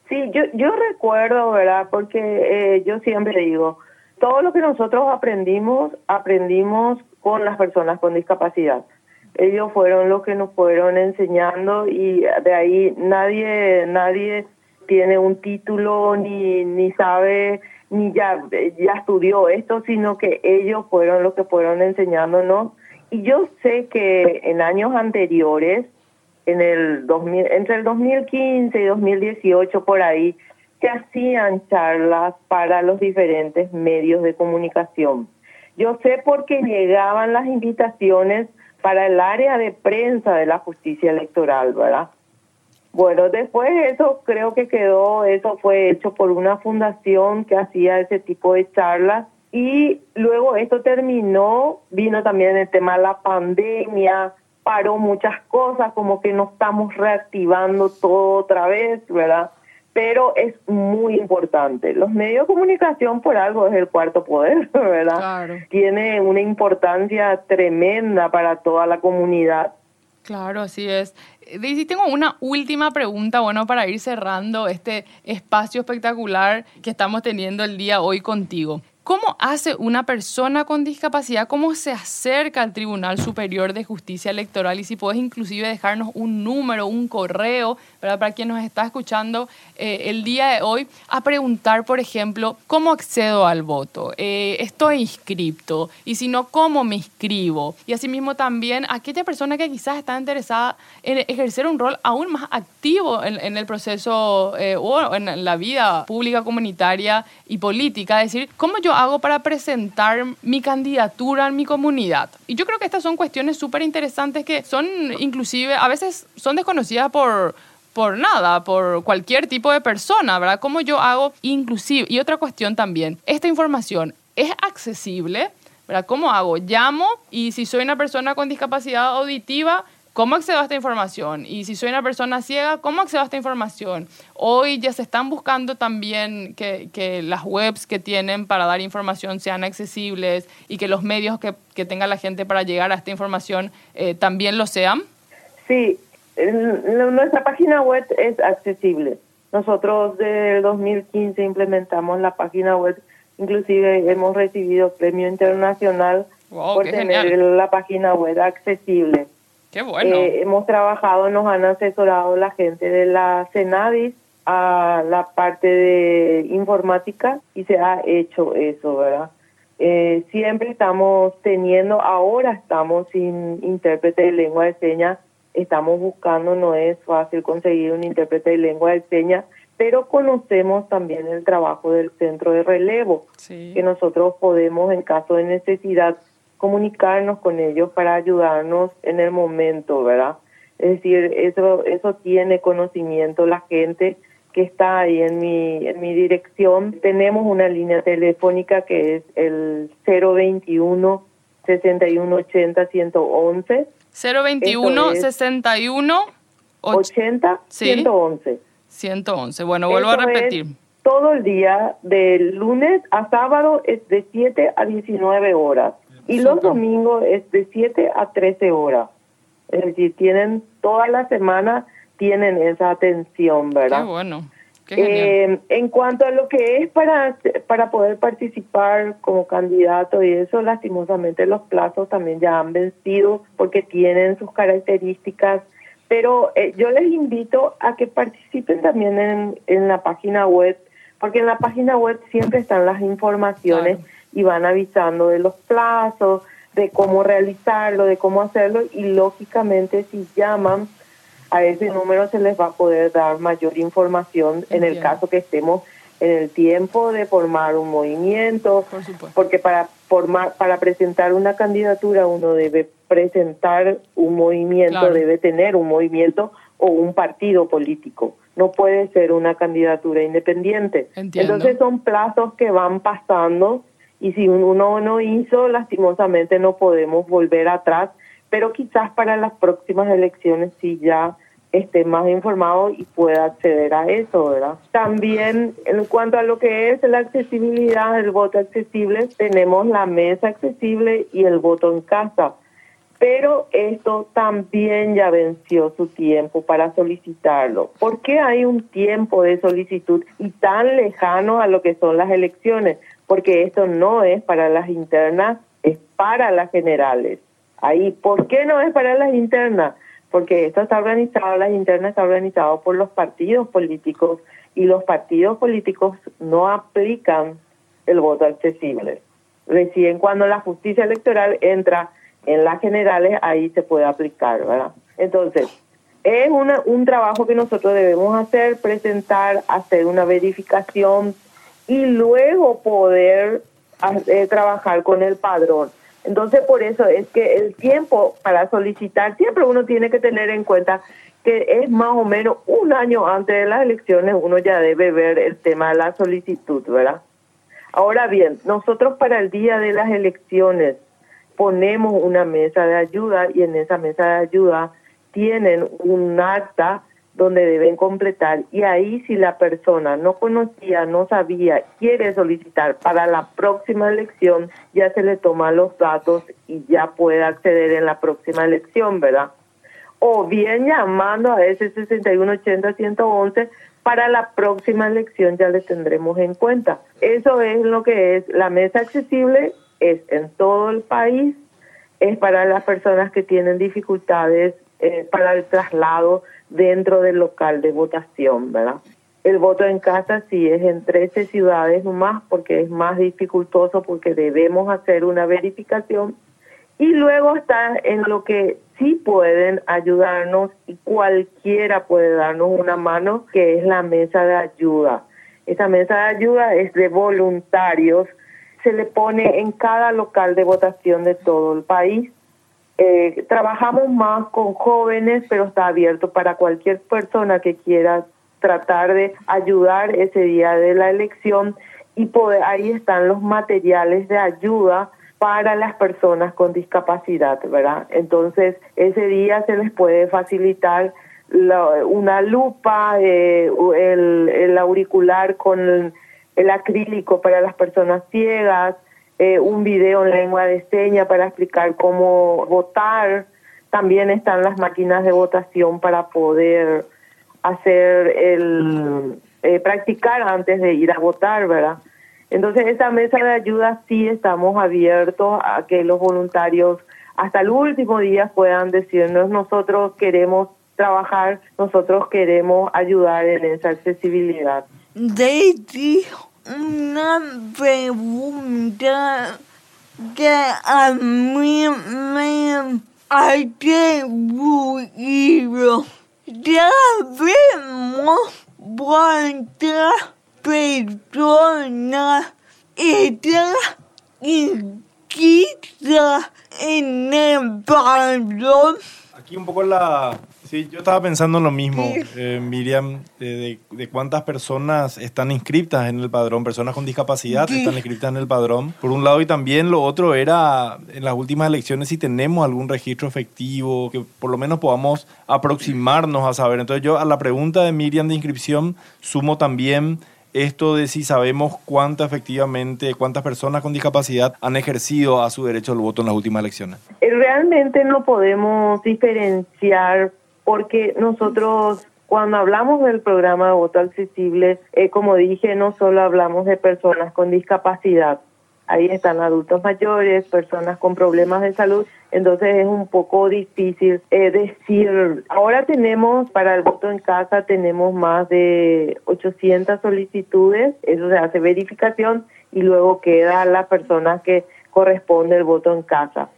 Sí, yo, yo recuerdo, ¿verdad? Porque eh, yo siempre digo, todo lo que nosotros aprendimos, aprendimos con las personas con discapacidad ellos fueron los que nos fueron enseñando y de ahí nadie nadie tiene un título ni, ni sabe ni ya, ya estudió esto, sino que ellos fueron los que fueron enseñándonos. Y yo sé que en años anteriores, en el 2000, entre el 2015 y 2018 por ahí, se hacían charlas para los diferentes medios de comunicación. Yo sé porque llegaban las invitaciones para el área de prensa de la justicia electoral, ¿verdad? Bueno, después eso creo que quedó, eso fue hecho por una fundación que hacía ese tipo de charlas y luego esto terminó, vino también el tema de la pandemia, paró muchas cosas, como que no estamos reactivando todo otra vez, ¿verdad? Pero es muy importante. Los medios de comunicación por algo es el cuarto poder, ¿verdad? Claro. Tiene una importancia tremenda para toda la comunidad. Claro, así es. Daisy, tengo una última pregunta, bueno, para ir cerrando este espacio espectacular que estamos teniendo el día hoy contigo. ¿Cómo hace una persona con discapacidad? ¿Cómo se acerca al Tribunal Superior de Justicia Electoral? Y si puedes inclusive dejarnos un número, un correo, para quien nos está escuchando eh, el día de hoy, a preguntar, por ejemplo, ¿cómo accedo al voto? Eh, ¿Estoy inscripto? Y si no, ¿cómo me inscribo? Y asimismo también aquella persona que quizás está interesada en ejercer un rol aún más activo en, el proceso eh, o en la vida pública, comunitaria y política. Es decir, ¿cómo yo hago para presentar mi candidatura en mi comunidad? Y yo creo que estas son cuestiones súper interesantes que son inclusive, a veces son desconocidas por por nada, por cualquier tipo de persona, ¿verdad? ¿Cómo yo hago inclusive? Y otra cuestión también, esta información es accesible, ¿verdad? ¿Cómo hago? Llamo y si soy una persona con discapacidad auditiva, ¿Cómo accedo a esta información? Y si soy una persona ciega, ¿cómo accedo a esta información? Hoy ya se están buscando también que, que las webs que tienen para dar información sean accesibles y que los medios que, que tenga la gente para llegar a esta información eh, también lo sean. Sí, en- nuestra página web es accesible. Nosotros desde el 2015 implementamos la página web, inclusive hemos recibido premio internacional Wow, por tener genial. la página web accesible. Qué bueno. Eh, hemos trabajado, nos han asesorado la gente de la Cenadis a la parte de informática y se ha hecho eso, ¿verdad? Eh, siempre estamos teniendo, ahora estamos sin intérprete de lengua de señas, estamos buscando, no es fácil conseguir un intérprete de lengua de señas, pero conocemos también el trabajo del centro de relevo sí. que nosotros podemos, en caso de necesidad, comunicarnos con ellos para ayudarnos en el momento, ¿verdad? Es decir, eso, eso tiene conocimiento la gente que está ahí en mi, en mi dirección. Tenemos una línea telefónica que es el 021 6180 111 021 Eso es. 61 och- 80 Sí. 111. 111. Bueno, vuelvo a Eso es repetir. todo el día, de lunes a sábado es de 7 a 19 horas. Y los domingos es de 7 a 13 horas. Es decir, tienen toda la semana, tienen esa atención, ¿verdad? Qué bueno. Eh, en cuanto a lo que es para, para poder participar como candidato y eso, lastimosamente los plazos también ya han vencido porque tienen sus características, pero eh, yo les invito a que participen también en, en la página web, porque en la página web siempre están las informaciones Claro. y van avisando de los plazos, de cómo realizarlo, de cómo hacerlo y lógicamente si llaman a ese número se les va a poder dar mayor información en el caso que estemos en el tiempo de formar un movimiento, Por porque para formar, para presentar una candidatura uno debe presentar un movimiento, Claro. debe tener un movimiento o un partido político. No puede ser una candidatura independiente. Entiendo. Entonces son plazos que van pasando y si uno no hizo, lastimosamente no podemos volver atrás, pero quizás para las próximas elecciones sí ya esté más informado y pueda acceder a eso, ¿verdad? También en cuanto a lo que es la accesibilidad, el voto accesible, tenemos la mesa accesible y el voto en casa. Pero esto también ya venció su tiempo para solicitarlo. ¿Por qué hay un tiempo de solicitud y tan lejano a lo que son las elecciones? Porque esto no es para las internas, es para las generales. Ahí, ¿por qué no es para las internas? Porque esto está organizado, las internas está organizado por los partidos políticos y los partidos políticos no aplican el voto accesible. Recién cuando la justicia electoral entra en las generales, ahí se puede aplicar, ¿verdad? Entonces, es una, un trabajo que nosotros debemos hacer, presentar, hacer una verificación y luego poder eh, trabajar con el padrón. Entonces, por eso es que el tiempo para solicitar, siempre uno tiene que tener en cuenta que es más o menos un año antes de las elecciones, uno ya debe ver el tema de la solicitud, ¿verdad? Ahora bien, nosotros para el día de las elecciones ponemos una mesa de ayuda y en esa mesa de ayuda tienen un acta donde deben completar y ahí si la persona no conocía, no sabía, quiere solicitar para la próxima elección, ya se le toma los datos y ya puede acceder en la próxima elección, ¿verdad? O bien llamando a ese 6180-111 para la próxima elección ya le tendremos en cuenta. Eso es lo que es la mesa accesible, es en todo el país, es para las personas que tienen dificultades eh, para el traslado dentro del local de votación, ¿verdad? El voto en casa sí es en 13 ciudades nomás porque es más dificultoso porque debemos hacer una verificación y luego está en lo que sí pueden ayudarnos y cualquiera puede darnos una mano, que es la mesa de ayuda. Esa mesa de ayuda es de voluntarios, se le pone en cada local de votación de todo el país Eh, trabajamos más con jóvenes, pero está abierto para cualquier persona que quiera tratar de ayudar ese día de la elección y poder, ahí están los materiales de ayuda para las personas con discapacidad, ¿verdad? Entonces, ese día se les puede facilitar una lupa, eh, el, el, auricular con el, acrílico para las personas ciegas, eh, un video en lengua de señas para explicar cómo votar. También están las máquinas de votación para poder hacer el eh, practicar antes de ir a votar, ¿verdad? Entonces, esa mesa de ayuda sí estamos abiertos a que los voluntarios hasta el último día puedan decirnos, nosotros queremos trabajar, nosotros queremos ayudar en esa accesibilidad. De una pregunta que a mí me ha atribuido. Ya vemos cuántas personas están inscritas en el padrón. Aquí un poco la, Sí, yo estaba pensando en lo mismo, eh, Miriam, de, cuántas personas están inscritas en el padrón, personas con discapacidad están inscritas en el padrón, por un lado, y también lo otro era en las últimas elecciones si tenemos algún registro efectivo, que por lo menos podamos aproximarnos a saber. Entonces yo a la pregunta de Miriam de inscripción sumo también esto de si sabemos cuánto efectivamente, cuántas personas con discapacidad han ejercido a su derecho al voto en las últimas elecciones. Eh, realmente no podemos diferenciar porque nosotros cuando hablamos del programa de voto accesible, eh, como dije, no solo hablamos de personas con discapacidad, ahí están adultos mayores, personas con problemas de salud, entonces es un poco difícil eh, decir, ahora tenemos para el voto en casa, tenemos más de 800 solicitudes, eso se hace verificación y luego queda la persona que corresponde el voto en casa.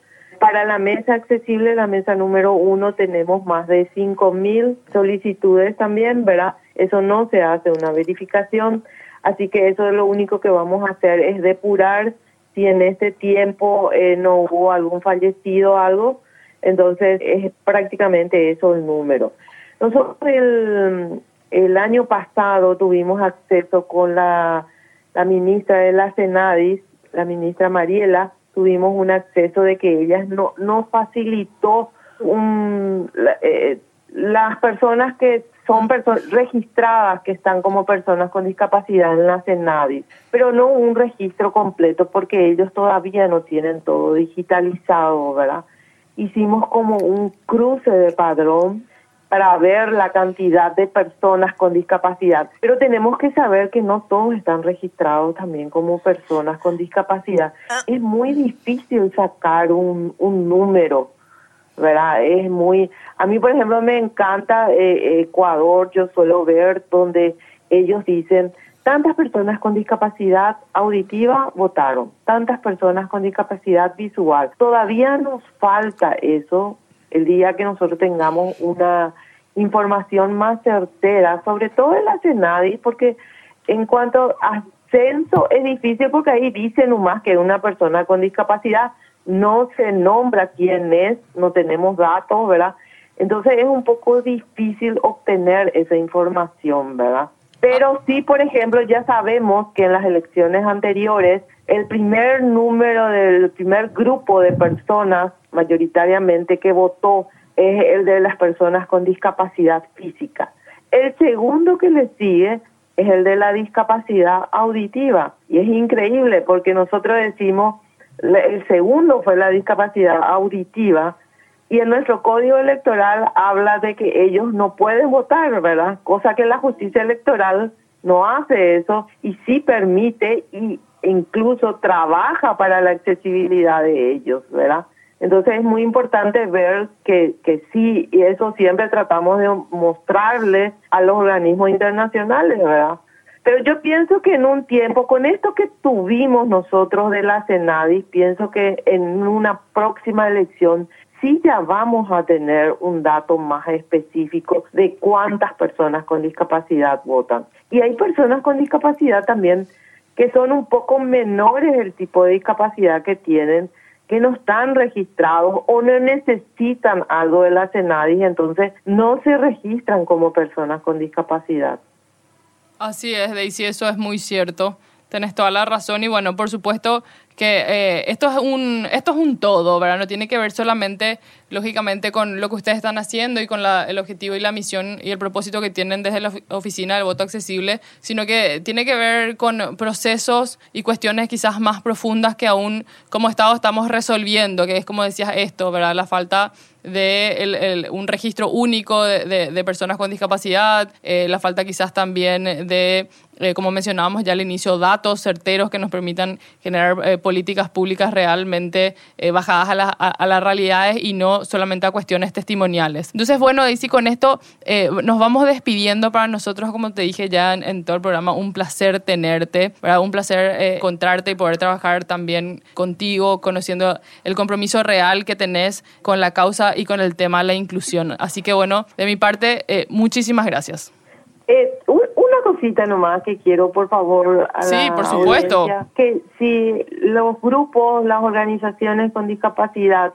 Para la mesa accesible, la mesa número uno, tenemos más de 5.000 solicitudes también, ¿verdad? Eso no se hace una verificación, así que eso es lo único que vamos a hacer, es depurar si en este tiempo eh, no hubo algún fallecido o algo, entonces es prácticamente eso el número. Nosotros el, el año pasado tuvimos acceso con la, la ministra de la Senadis, la ministra Mariela, tuvimos un acceso de que ella no, no facilitó un, eh, las personas que son personas registradas que están como personas con discapacidad en la CENADI, pero no un registro completo porque ellos todavía no tienen todo digitalizado, ¿verdad? Hicimos como un cruce de padrón para ver la cantidad de personas con discapacidad. Pero tenemos que saber que no todos están registrados también como personas con discapacidad. Ah. Es muy difícil sacar un, un número, ¿verdad? Es muy... A mí, por ejemplo, me encanta eh, Ecuador, yo suelo ver donde ellos dicen, tantas personas con discapacidad auditiva votaron, tantas personas con discapacidad visual. Todavía nos falta eso el día que nosotros tengamos una información más certera, sobre todo en la CENADI, porque en cuanto a censo es difícil porque ahí dice nomás que una persona con discapacidad no se nombra quién es, no tenemos datos, ¿verdad? Entonces es un poco difícil obtener esa información, ¿verdad? Pero sí, por ejemplo, ya sabemos que en las elecciones anteriores el primer número del primer grupo de personas mayoritariamente que votó es el de las personas con discapacidad física. El segundo que le sigue es el de la discapacidad auditiva. Y es increíble porque nosotros decimos, el segundo fue la discapacidad auditiva y en nuestro código electoral habla de que ellos no pueden votar, ¿verdad? Cosa que la justicia electoral no hace eso y sí permite y incluso trabaja para la accesibilidad de ellos, ¿verdad? Entonces es muy importante ver que, que sí, y eso siempre tratamos de mostrarle a los organismos internacionales, ¿verdad? Pero yo pienso que en un tiempo, con esto que tuvimos nosotros de la CENADI, pienso que en una próxima elección sí ya vamos a tener un dato más específico de cuántas personas con discapacidad votan. Y hay personas con discapacidad también que son un poco menores del tipo de discapacidad que tienen, que no están registrados o no necesitan algo de la CENADIS, entonces no se registran como personas con discapacidad. Así es, Daisy, eso es muy cierto. Tenés toda la razón y bueno, por supuesto que eh, esto es un esto es un todo, ¿verdad? No tiene que ver solamente lógicamente con lo que ustedes están haciendo y con la, el objetivo y la misión y el propósito que tienen desde la oficina del voto accesible, sino que tiene que ver con procesos y cuestiones quizás más profundas que aún como Estado estamos resolviendo, que es como decías esto, ¿verdad? La falta de el, el, un registro único de, personas con discapacidad, eh, la falta quizás también de, eh, como mencionábamos ya al inicio, datos certeros que nos permitan generar eh, políticas públicas realmente eh, bajadas a, la, a, las realidades y no solamente a cuestiones testimoniales. Entonces, bueno, Daisy, con esto nos vamos despidiendo para nosotros, como te dije ya en, todo el programa, un placer tenerte, ¿verdad? un placer encontrarte y poder trabajar también contigo, conociendo el compromiso real que tenés con la causa y con el tema de la inclusión. Así que bueno, de mi parte, eh, muchísimas gracias. Eh, un, una cosita nomás que quiero, por favor. A sí, por supuesto. Que si los grupos, las organizaciones con discapacidad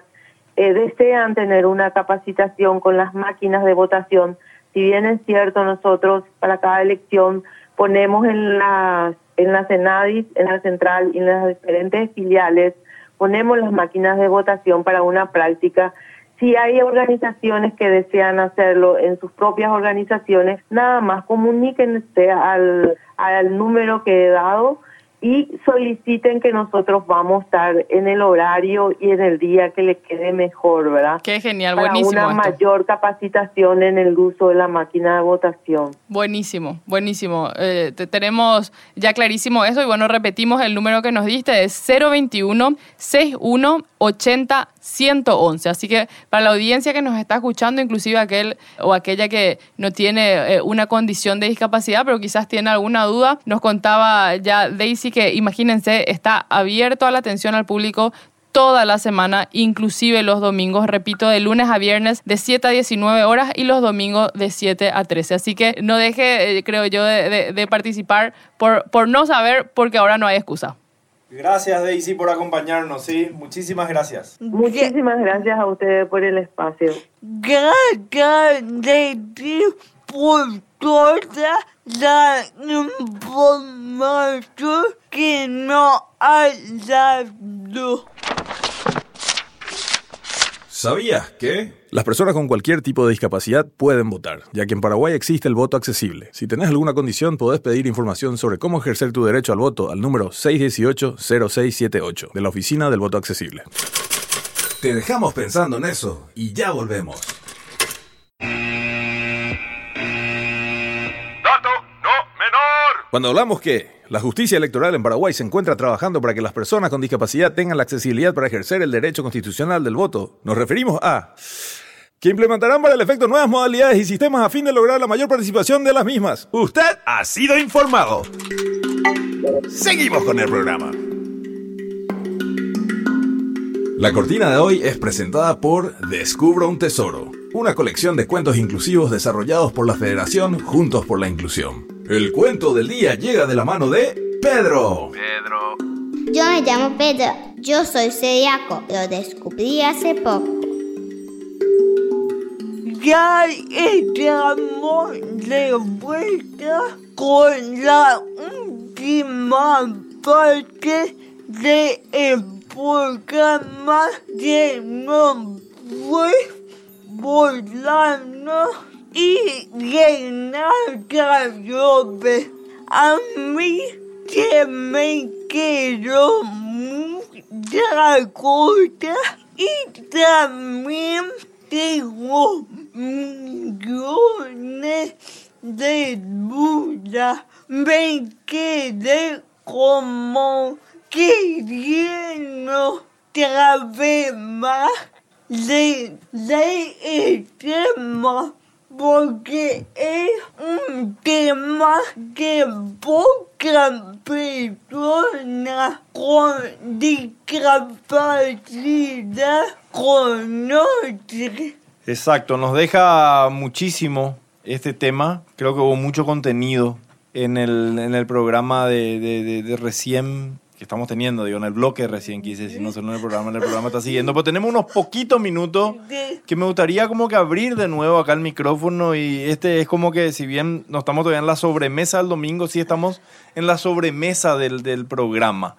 eh, desean tener una capacitación con las máquinas de votación, si bien es cierto, nosotros para cada elección ponemos en las en la CENADIS, en la central y en las diferentes filiales, ponemos las máquinas de votación para una práctica si hay organizaciones que desean hacerlo en sus propias organizaciones, nada más comuníquense al, al número que he dado y soliciten que nosotros vamos a estar en el horario y en el día que les quede mejor, ¿verdad? Qué genial, Para buenísimo. Una esto. mayor capacitación en el uso de la máquina de votación. Buenísimo, buenísimo. Eh, te, tenemos ya clarísimo eso y bueno, repetimos el número que nos diste, es 021 61 80 111. Así que para la audiencia que nos está escuchando, inclusive aquel o aquella que no tiene eh, una condición de discapacidad, pero quizás tiene alguna duda, nos contaba ya Daisy que imagínense, está abierto a la atención al público toda la semana, inclusive los domingos, repito, de lunes a viernes de 7 a 19 horas y los domingos de 7 a 13. Así que no deje, eh, creo yo, de, de, participar por, por no saber, porque ahora no hay excusa. Gracias Daisy por acompañarnos, sí, muchísimas gracias. Muchísimas gracias a ustedes por el espacio. Gracias Daisy por toda la información que nos has dado. ¿Sabías que? Las personas con cualquier tipo de discapacidad pueden votar, ya que en Paraguay existe el voto accesible. Si tenés alguna condición, podés pedir información sobre cómo ejercer tu derecho al voto al número 618-0678 de la Oficina del Voto Accesible. Te dejamos pensando en eso y ya volvemos. Cuando hablamos que la justicia electoral en Paraguay se encuentra trabajando para que las personas con discapacidad tengan la accesibilidad para ejercer el derecho constitucional del voto, nos referimos a que implementarán para el efecto nuevas modalidades y sistemas a fin de lograr la mayor participación de las mismas. Usted ha sido informado. Seguimos con el programa. La cortina de hoy es presentada por Descubro un Tesoro, una colección de cuentos inclusivos desarrollados por la Federación Juntos por la Inclusión. El cuento del día llega de la mano de Pedro. Pedro. Yo me llamo Pedro, yo soy celíaco, lo descubrí hace poco. Ya estamos de vuelta con la última parte del programa de No volando y Renata López. A mí que me quedó mucha cosa y también tengo millones de dudas. Me quedé como queriendo saber más de, de el tema porque es un tema que pocas personas con discapacidad conocen. Exacto, nos deja muchísimo este tema. Creo que hubo mucho contenido en el, en el programa de, de, recién que estamos teniendo, digo, en el bloque recién quise decir, no solo en el programa, en el programa está siguiendo, pero tenemos unos poquitos minutos que me gustaría como que abrir de nuevo acá el micrófono y este es como que si bien no estamos todavía en la sobremesa del domingo, sí estamos en la sobremesa del, del programa.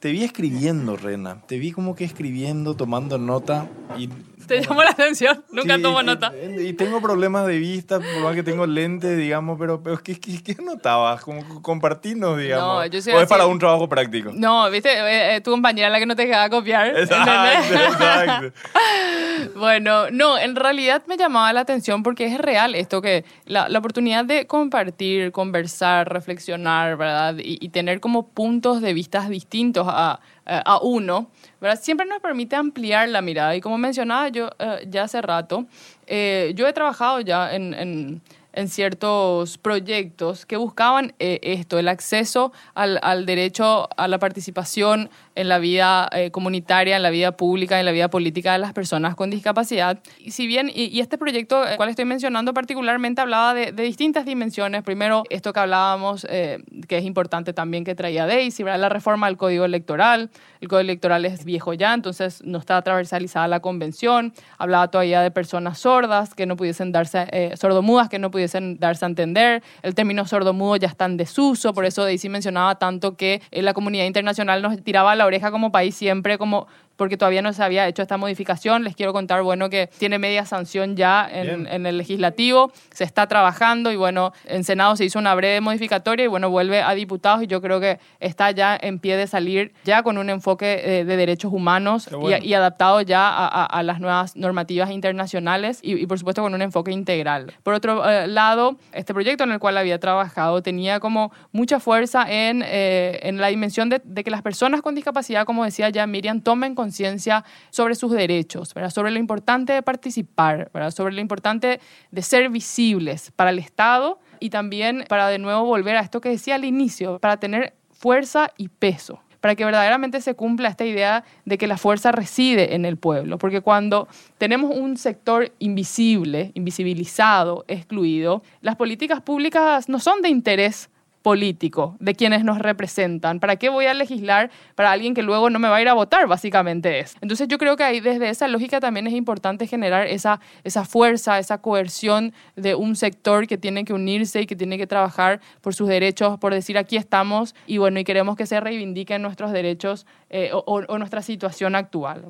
Te vi escribiendo, Rena, te vi como que escribiendo, tomando nota y Te llamó la atención, nunca Sí, tomo nota. Y tengo problemas de vista, por más que tengo lentes, digamos, pero, pero ¿qué, qué, qué notabas? Como compartirnos, digamos. No, yo soy o es así- para un trabajo práctico. No, viste, Eh, eh, tu compañera la que no te dejaba copiar. Exacto, exacto. Bueno, no, en realidad me llamaba la atención porque es real esto que la, la oportunidad de compartir, conversar, reflexionar, ¿verdad? Y, y tener como puntos de vista distintos a- a uno, ¿verdad? Siempre nos permite ampliar la mirada. Y como mencionaba yo eh, ya hace rato, eh, yo he trabajado ya en... en en ciertos proyectos que buscaban eh, esto, el acceso al, al derecho a la participación en la vida eh, comunitaria, en la vida pública, en la vida política de las personas con discapacidad. Y si bien, y, y este proyecto, el cual estoy mencionando particularmente, hablaba de, de distintas dimensiones. Primero, esto que hablábamos, eh, que es importante también que traía Daisy, ¿verdad? la reforma del Código Electoral. El Código Electoral es viejo ya, entonces no está transversalizada la convención. Hablaba todavía de personas sordas que no pudiesen darse, eh, sordomudas que no pudiesen darse a entender. El término sordomudo ya está en desuso, por eso Daisy mencionaba tanto que eh, la comunidad internacional nos tiraba la oreja como país siempre como porque todavía no se había hecho esta modificación. Les quiero contar, bueno, que tiene media sanción ya en, en el legislativo, se está trabajando y bueno, en Senado se hizo una breve modificatoria y bueno, vuelve a diputados y yo creo que está ya en pie de salir ya con un enfoque eh, de derechos humanos bueno. y, y adaptado ya a, a- a las nuevas normativas internacionales y, y, por supuesto con un enfoque integral. Por otro eh, lado, este proyecto en el cual había trabajado tenía como mucha fuerza en, eh, en la dimensión de, de que las personas con discapacidad, como decía ya Miriam, tomen conciencia sobre sus derechos, sobre lo importante de participar, sobre lo importante de ser visibles para el Estado y también para de nuevo volver a esto que decía al inicio, para tener fuerza y peso para que verdaderamente se cumpla esta idea de que la fuerza reside en el pueblo. Porque cuando tenemos un sector invisible, invisibilizado, excluido, las políticas públicas no son de interés político de quienes nos representan. ¿Para qué voy a legislar para alguien que luego no me va a ir a votar? Básicamente es. Entonces yo creo que ahí desde esa lógica también es importante generar esa, esa fuerza, esa coerción de un sector que tiene que unirse y que tiene que trabajar por sus derechos, por decir aquí estamos y bueno, y queremos que se reivindiquen nuestros derechos eh, o, nuestra situación actual.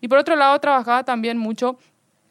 Y por otro lado, trabajaba también mucho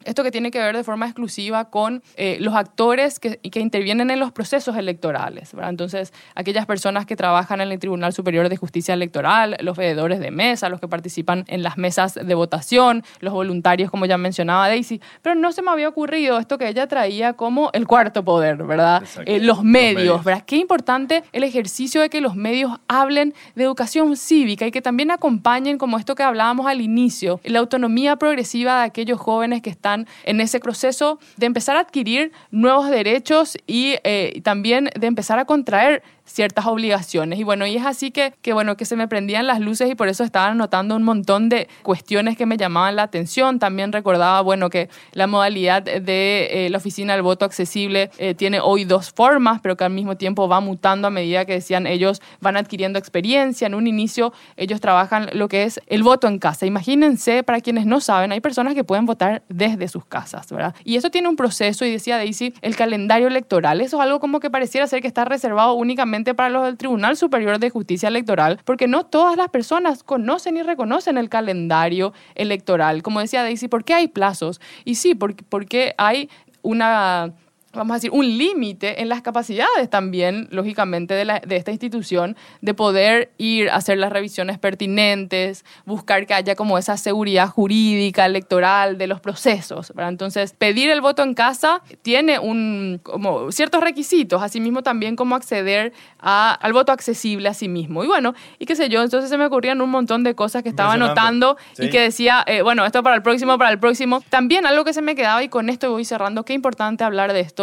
esto que tiene que ver de forma exclusiva con eh, los actores que, que intervienen en los procesos electorales. ¿verdad? Entonces, aquellas personas que trabajan en el Tribunal Superior de Justicia Electoral, los veedores de mesa, los que participan en las mesas de votación, los voluntarios, como ya mencionaba Daisy. Pero no se me había ocurrido esto que ella traía como el cuarto poder, ¿verdad? Eh, los medios, medios. ¿verdad? Qué importante el ejercicio de que los medios hablen de educación cívica y que también acompañen, como esto que hablábamos al inicio, la autonomía progresiva de aquellos jóvenes que están en ese proceso de empezar a adquirir nuevos derechos y eh, también de empezar a contraer ciertas obligaciones. Y bueno, y es así que, que, bueno, que se me prendían las luces y por eso estaba anotando un montón de cuestiones que me llamaban la atención. También recordaba, bueno, que la modalidad de eh, la oficina del voto accesible eh, tiene hoy dos formas, pero que al mismo tiempo va mutando a medida que decían ellos van adquiriendo experiencia. En un inicio ellos trabajan lo que es el voto en casa. Imagínense, para quienes no saben, hay personas que pueden votar desde sus casas, ¿verdad? Y eso tiene un proceso y decía Daisy, el calendario electoral. Eso es algo como que pareciera ser que está reservado únicamente para los del Tribunal Superior de Justicia Electoral, porque no todas las personas conocen y reconocen el calendario electoral. Como decía Daisy, ¿por qué hay plazos? Y sí, porque, porque hay una vamos a decir, un límite en las capacidades también, lógicamente, de, la- de esta institución de poder ir a hacer las revisiones pertinentes, buscar que haya como esa seguridad jurídica, electoral de los procesos. ¿verdad? Entonces, pedir el voto en casa tiene un, como ciertos requisitos, asimismo también como acceder a- al voto accesible a sí mismo. Y bueno, y qué sé yo, entonces se me ocurrían un montón de cosas que estaba anotando y que decía, eh, bueno, esto para el próximo, para el próximo. También algo que se me quedaba y con esto voy cerrando, qué importante hablar de esto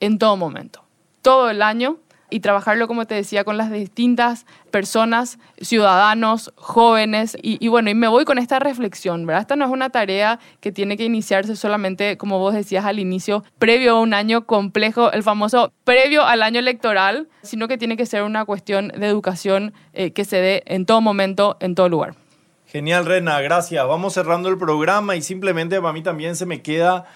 en todo momento. Todo el año y trabajarlo, como te decía, con las distintas personas, ciudadanos, jóvenes. Y, bueno, y me voy con esta reflexión, ¿verdad? Esta no es una tarea que tiene que iniciarse solamente, como vos decías al inicio, previo a un año complejo, el famoso previo al año electoral, sino que tiene que ser una cuestión de educación eh, que se dé en todo momento, en todo lugar. Genial, Rena, gracias. Vamos cerrando el programa y simplemente para mí también se me queda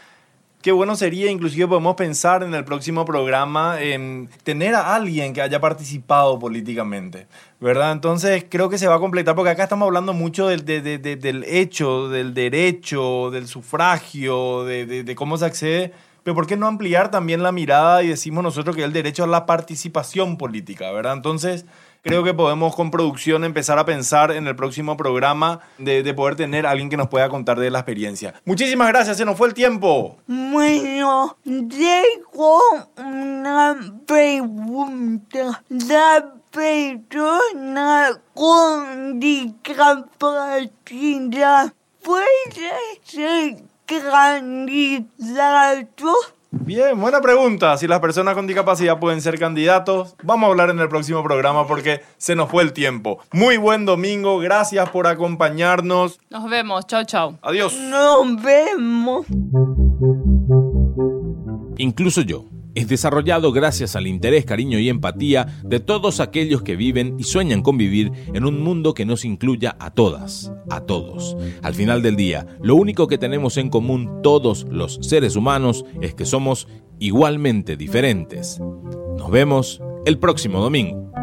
Qué bueno sería, inclusive podemos pensar en el próximo programa en tener a alguien que haya participado políticamente, ¿verdad? Entonces creo que se va a completar, porque acá estamos hablando mucho del, del hecho, del derecho, del sufragio, de, cómo se accede, pero ¿por qué no ampliar también la mirada y decimos nosotros que el derecho a la participación política, ¿verdad? Entonces creo que podemos con producción empezar a pensar en el próximo programa de, poder tener alguien que nos pueda contar de la experiencia. Muchísimas gracias, se nos fue el tiempo. Bueno, tengo una pregunta. La persona con discapacidad puede ser candidato. Bien, buena pregunta. Si las personas con discapacidad pueden ser candidatos, vamos a hablar en el próximo programa porque se nos fue el tiempo. Muy buen domingo, gracias por acompañarnos. Nos vemos, chao, chao. Adiós. Nos vemos. Incluso yo es desarrollado gracias al interés, cariño y empatía de todos aquellos que viven y sueñan con vivir en un mundo que nos incluya a todas, a todos. Al final del día, lo único que tenemos en común todos los seres humanos es que somos igualmente diferentes. Nos vemos el próximo domingo.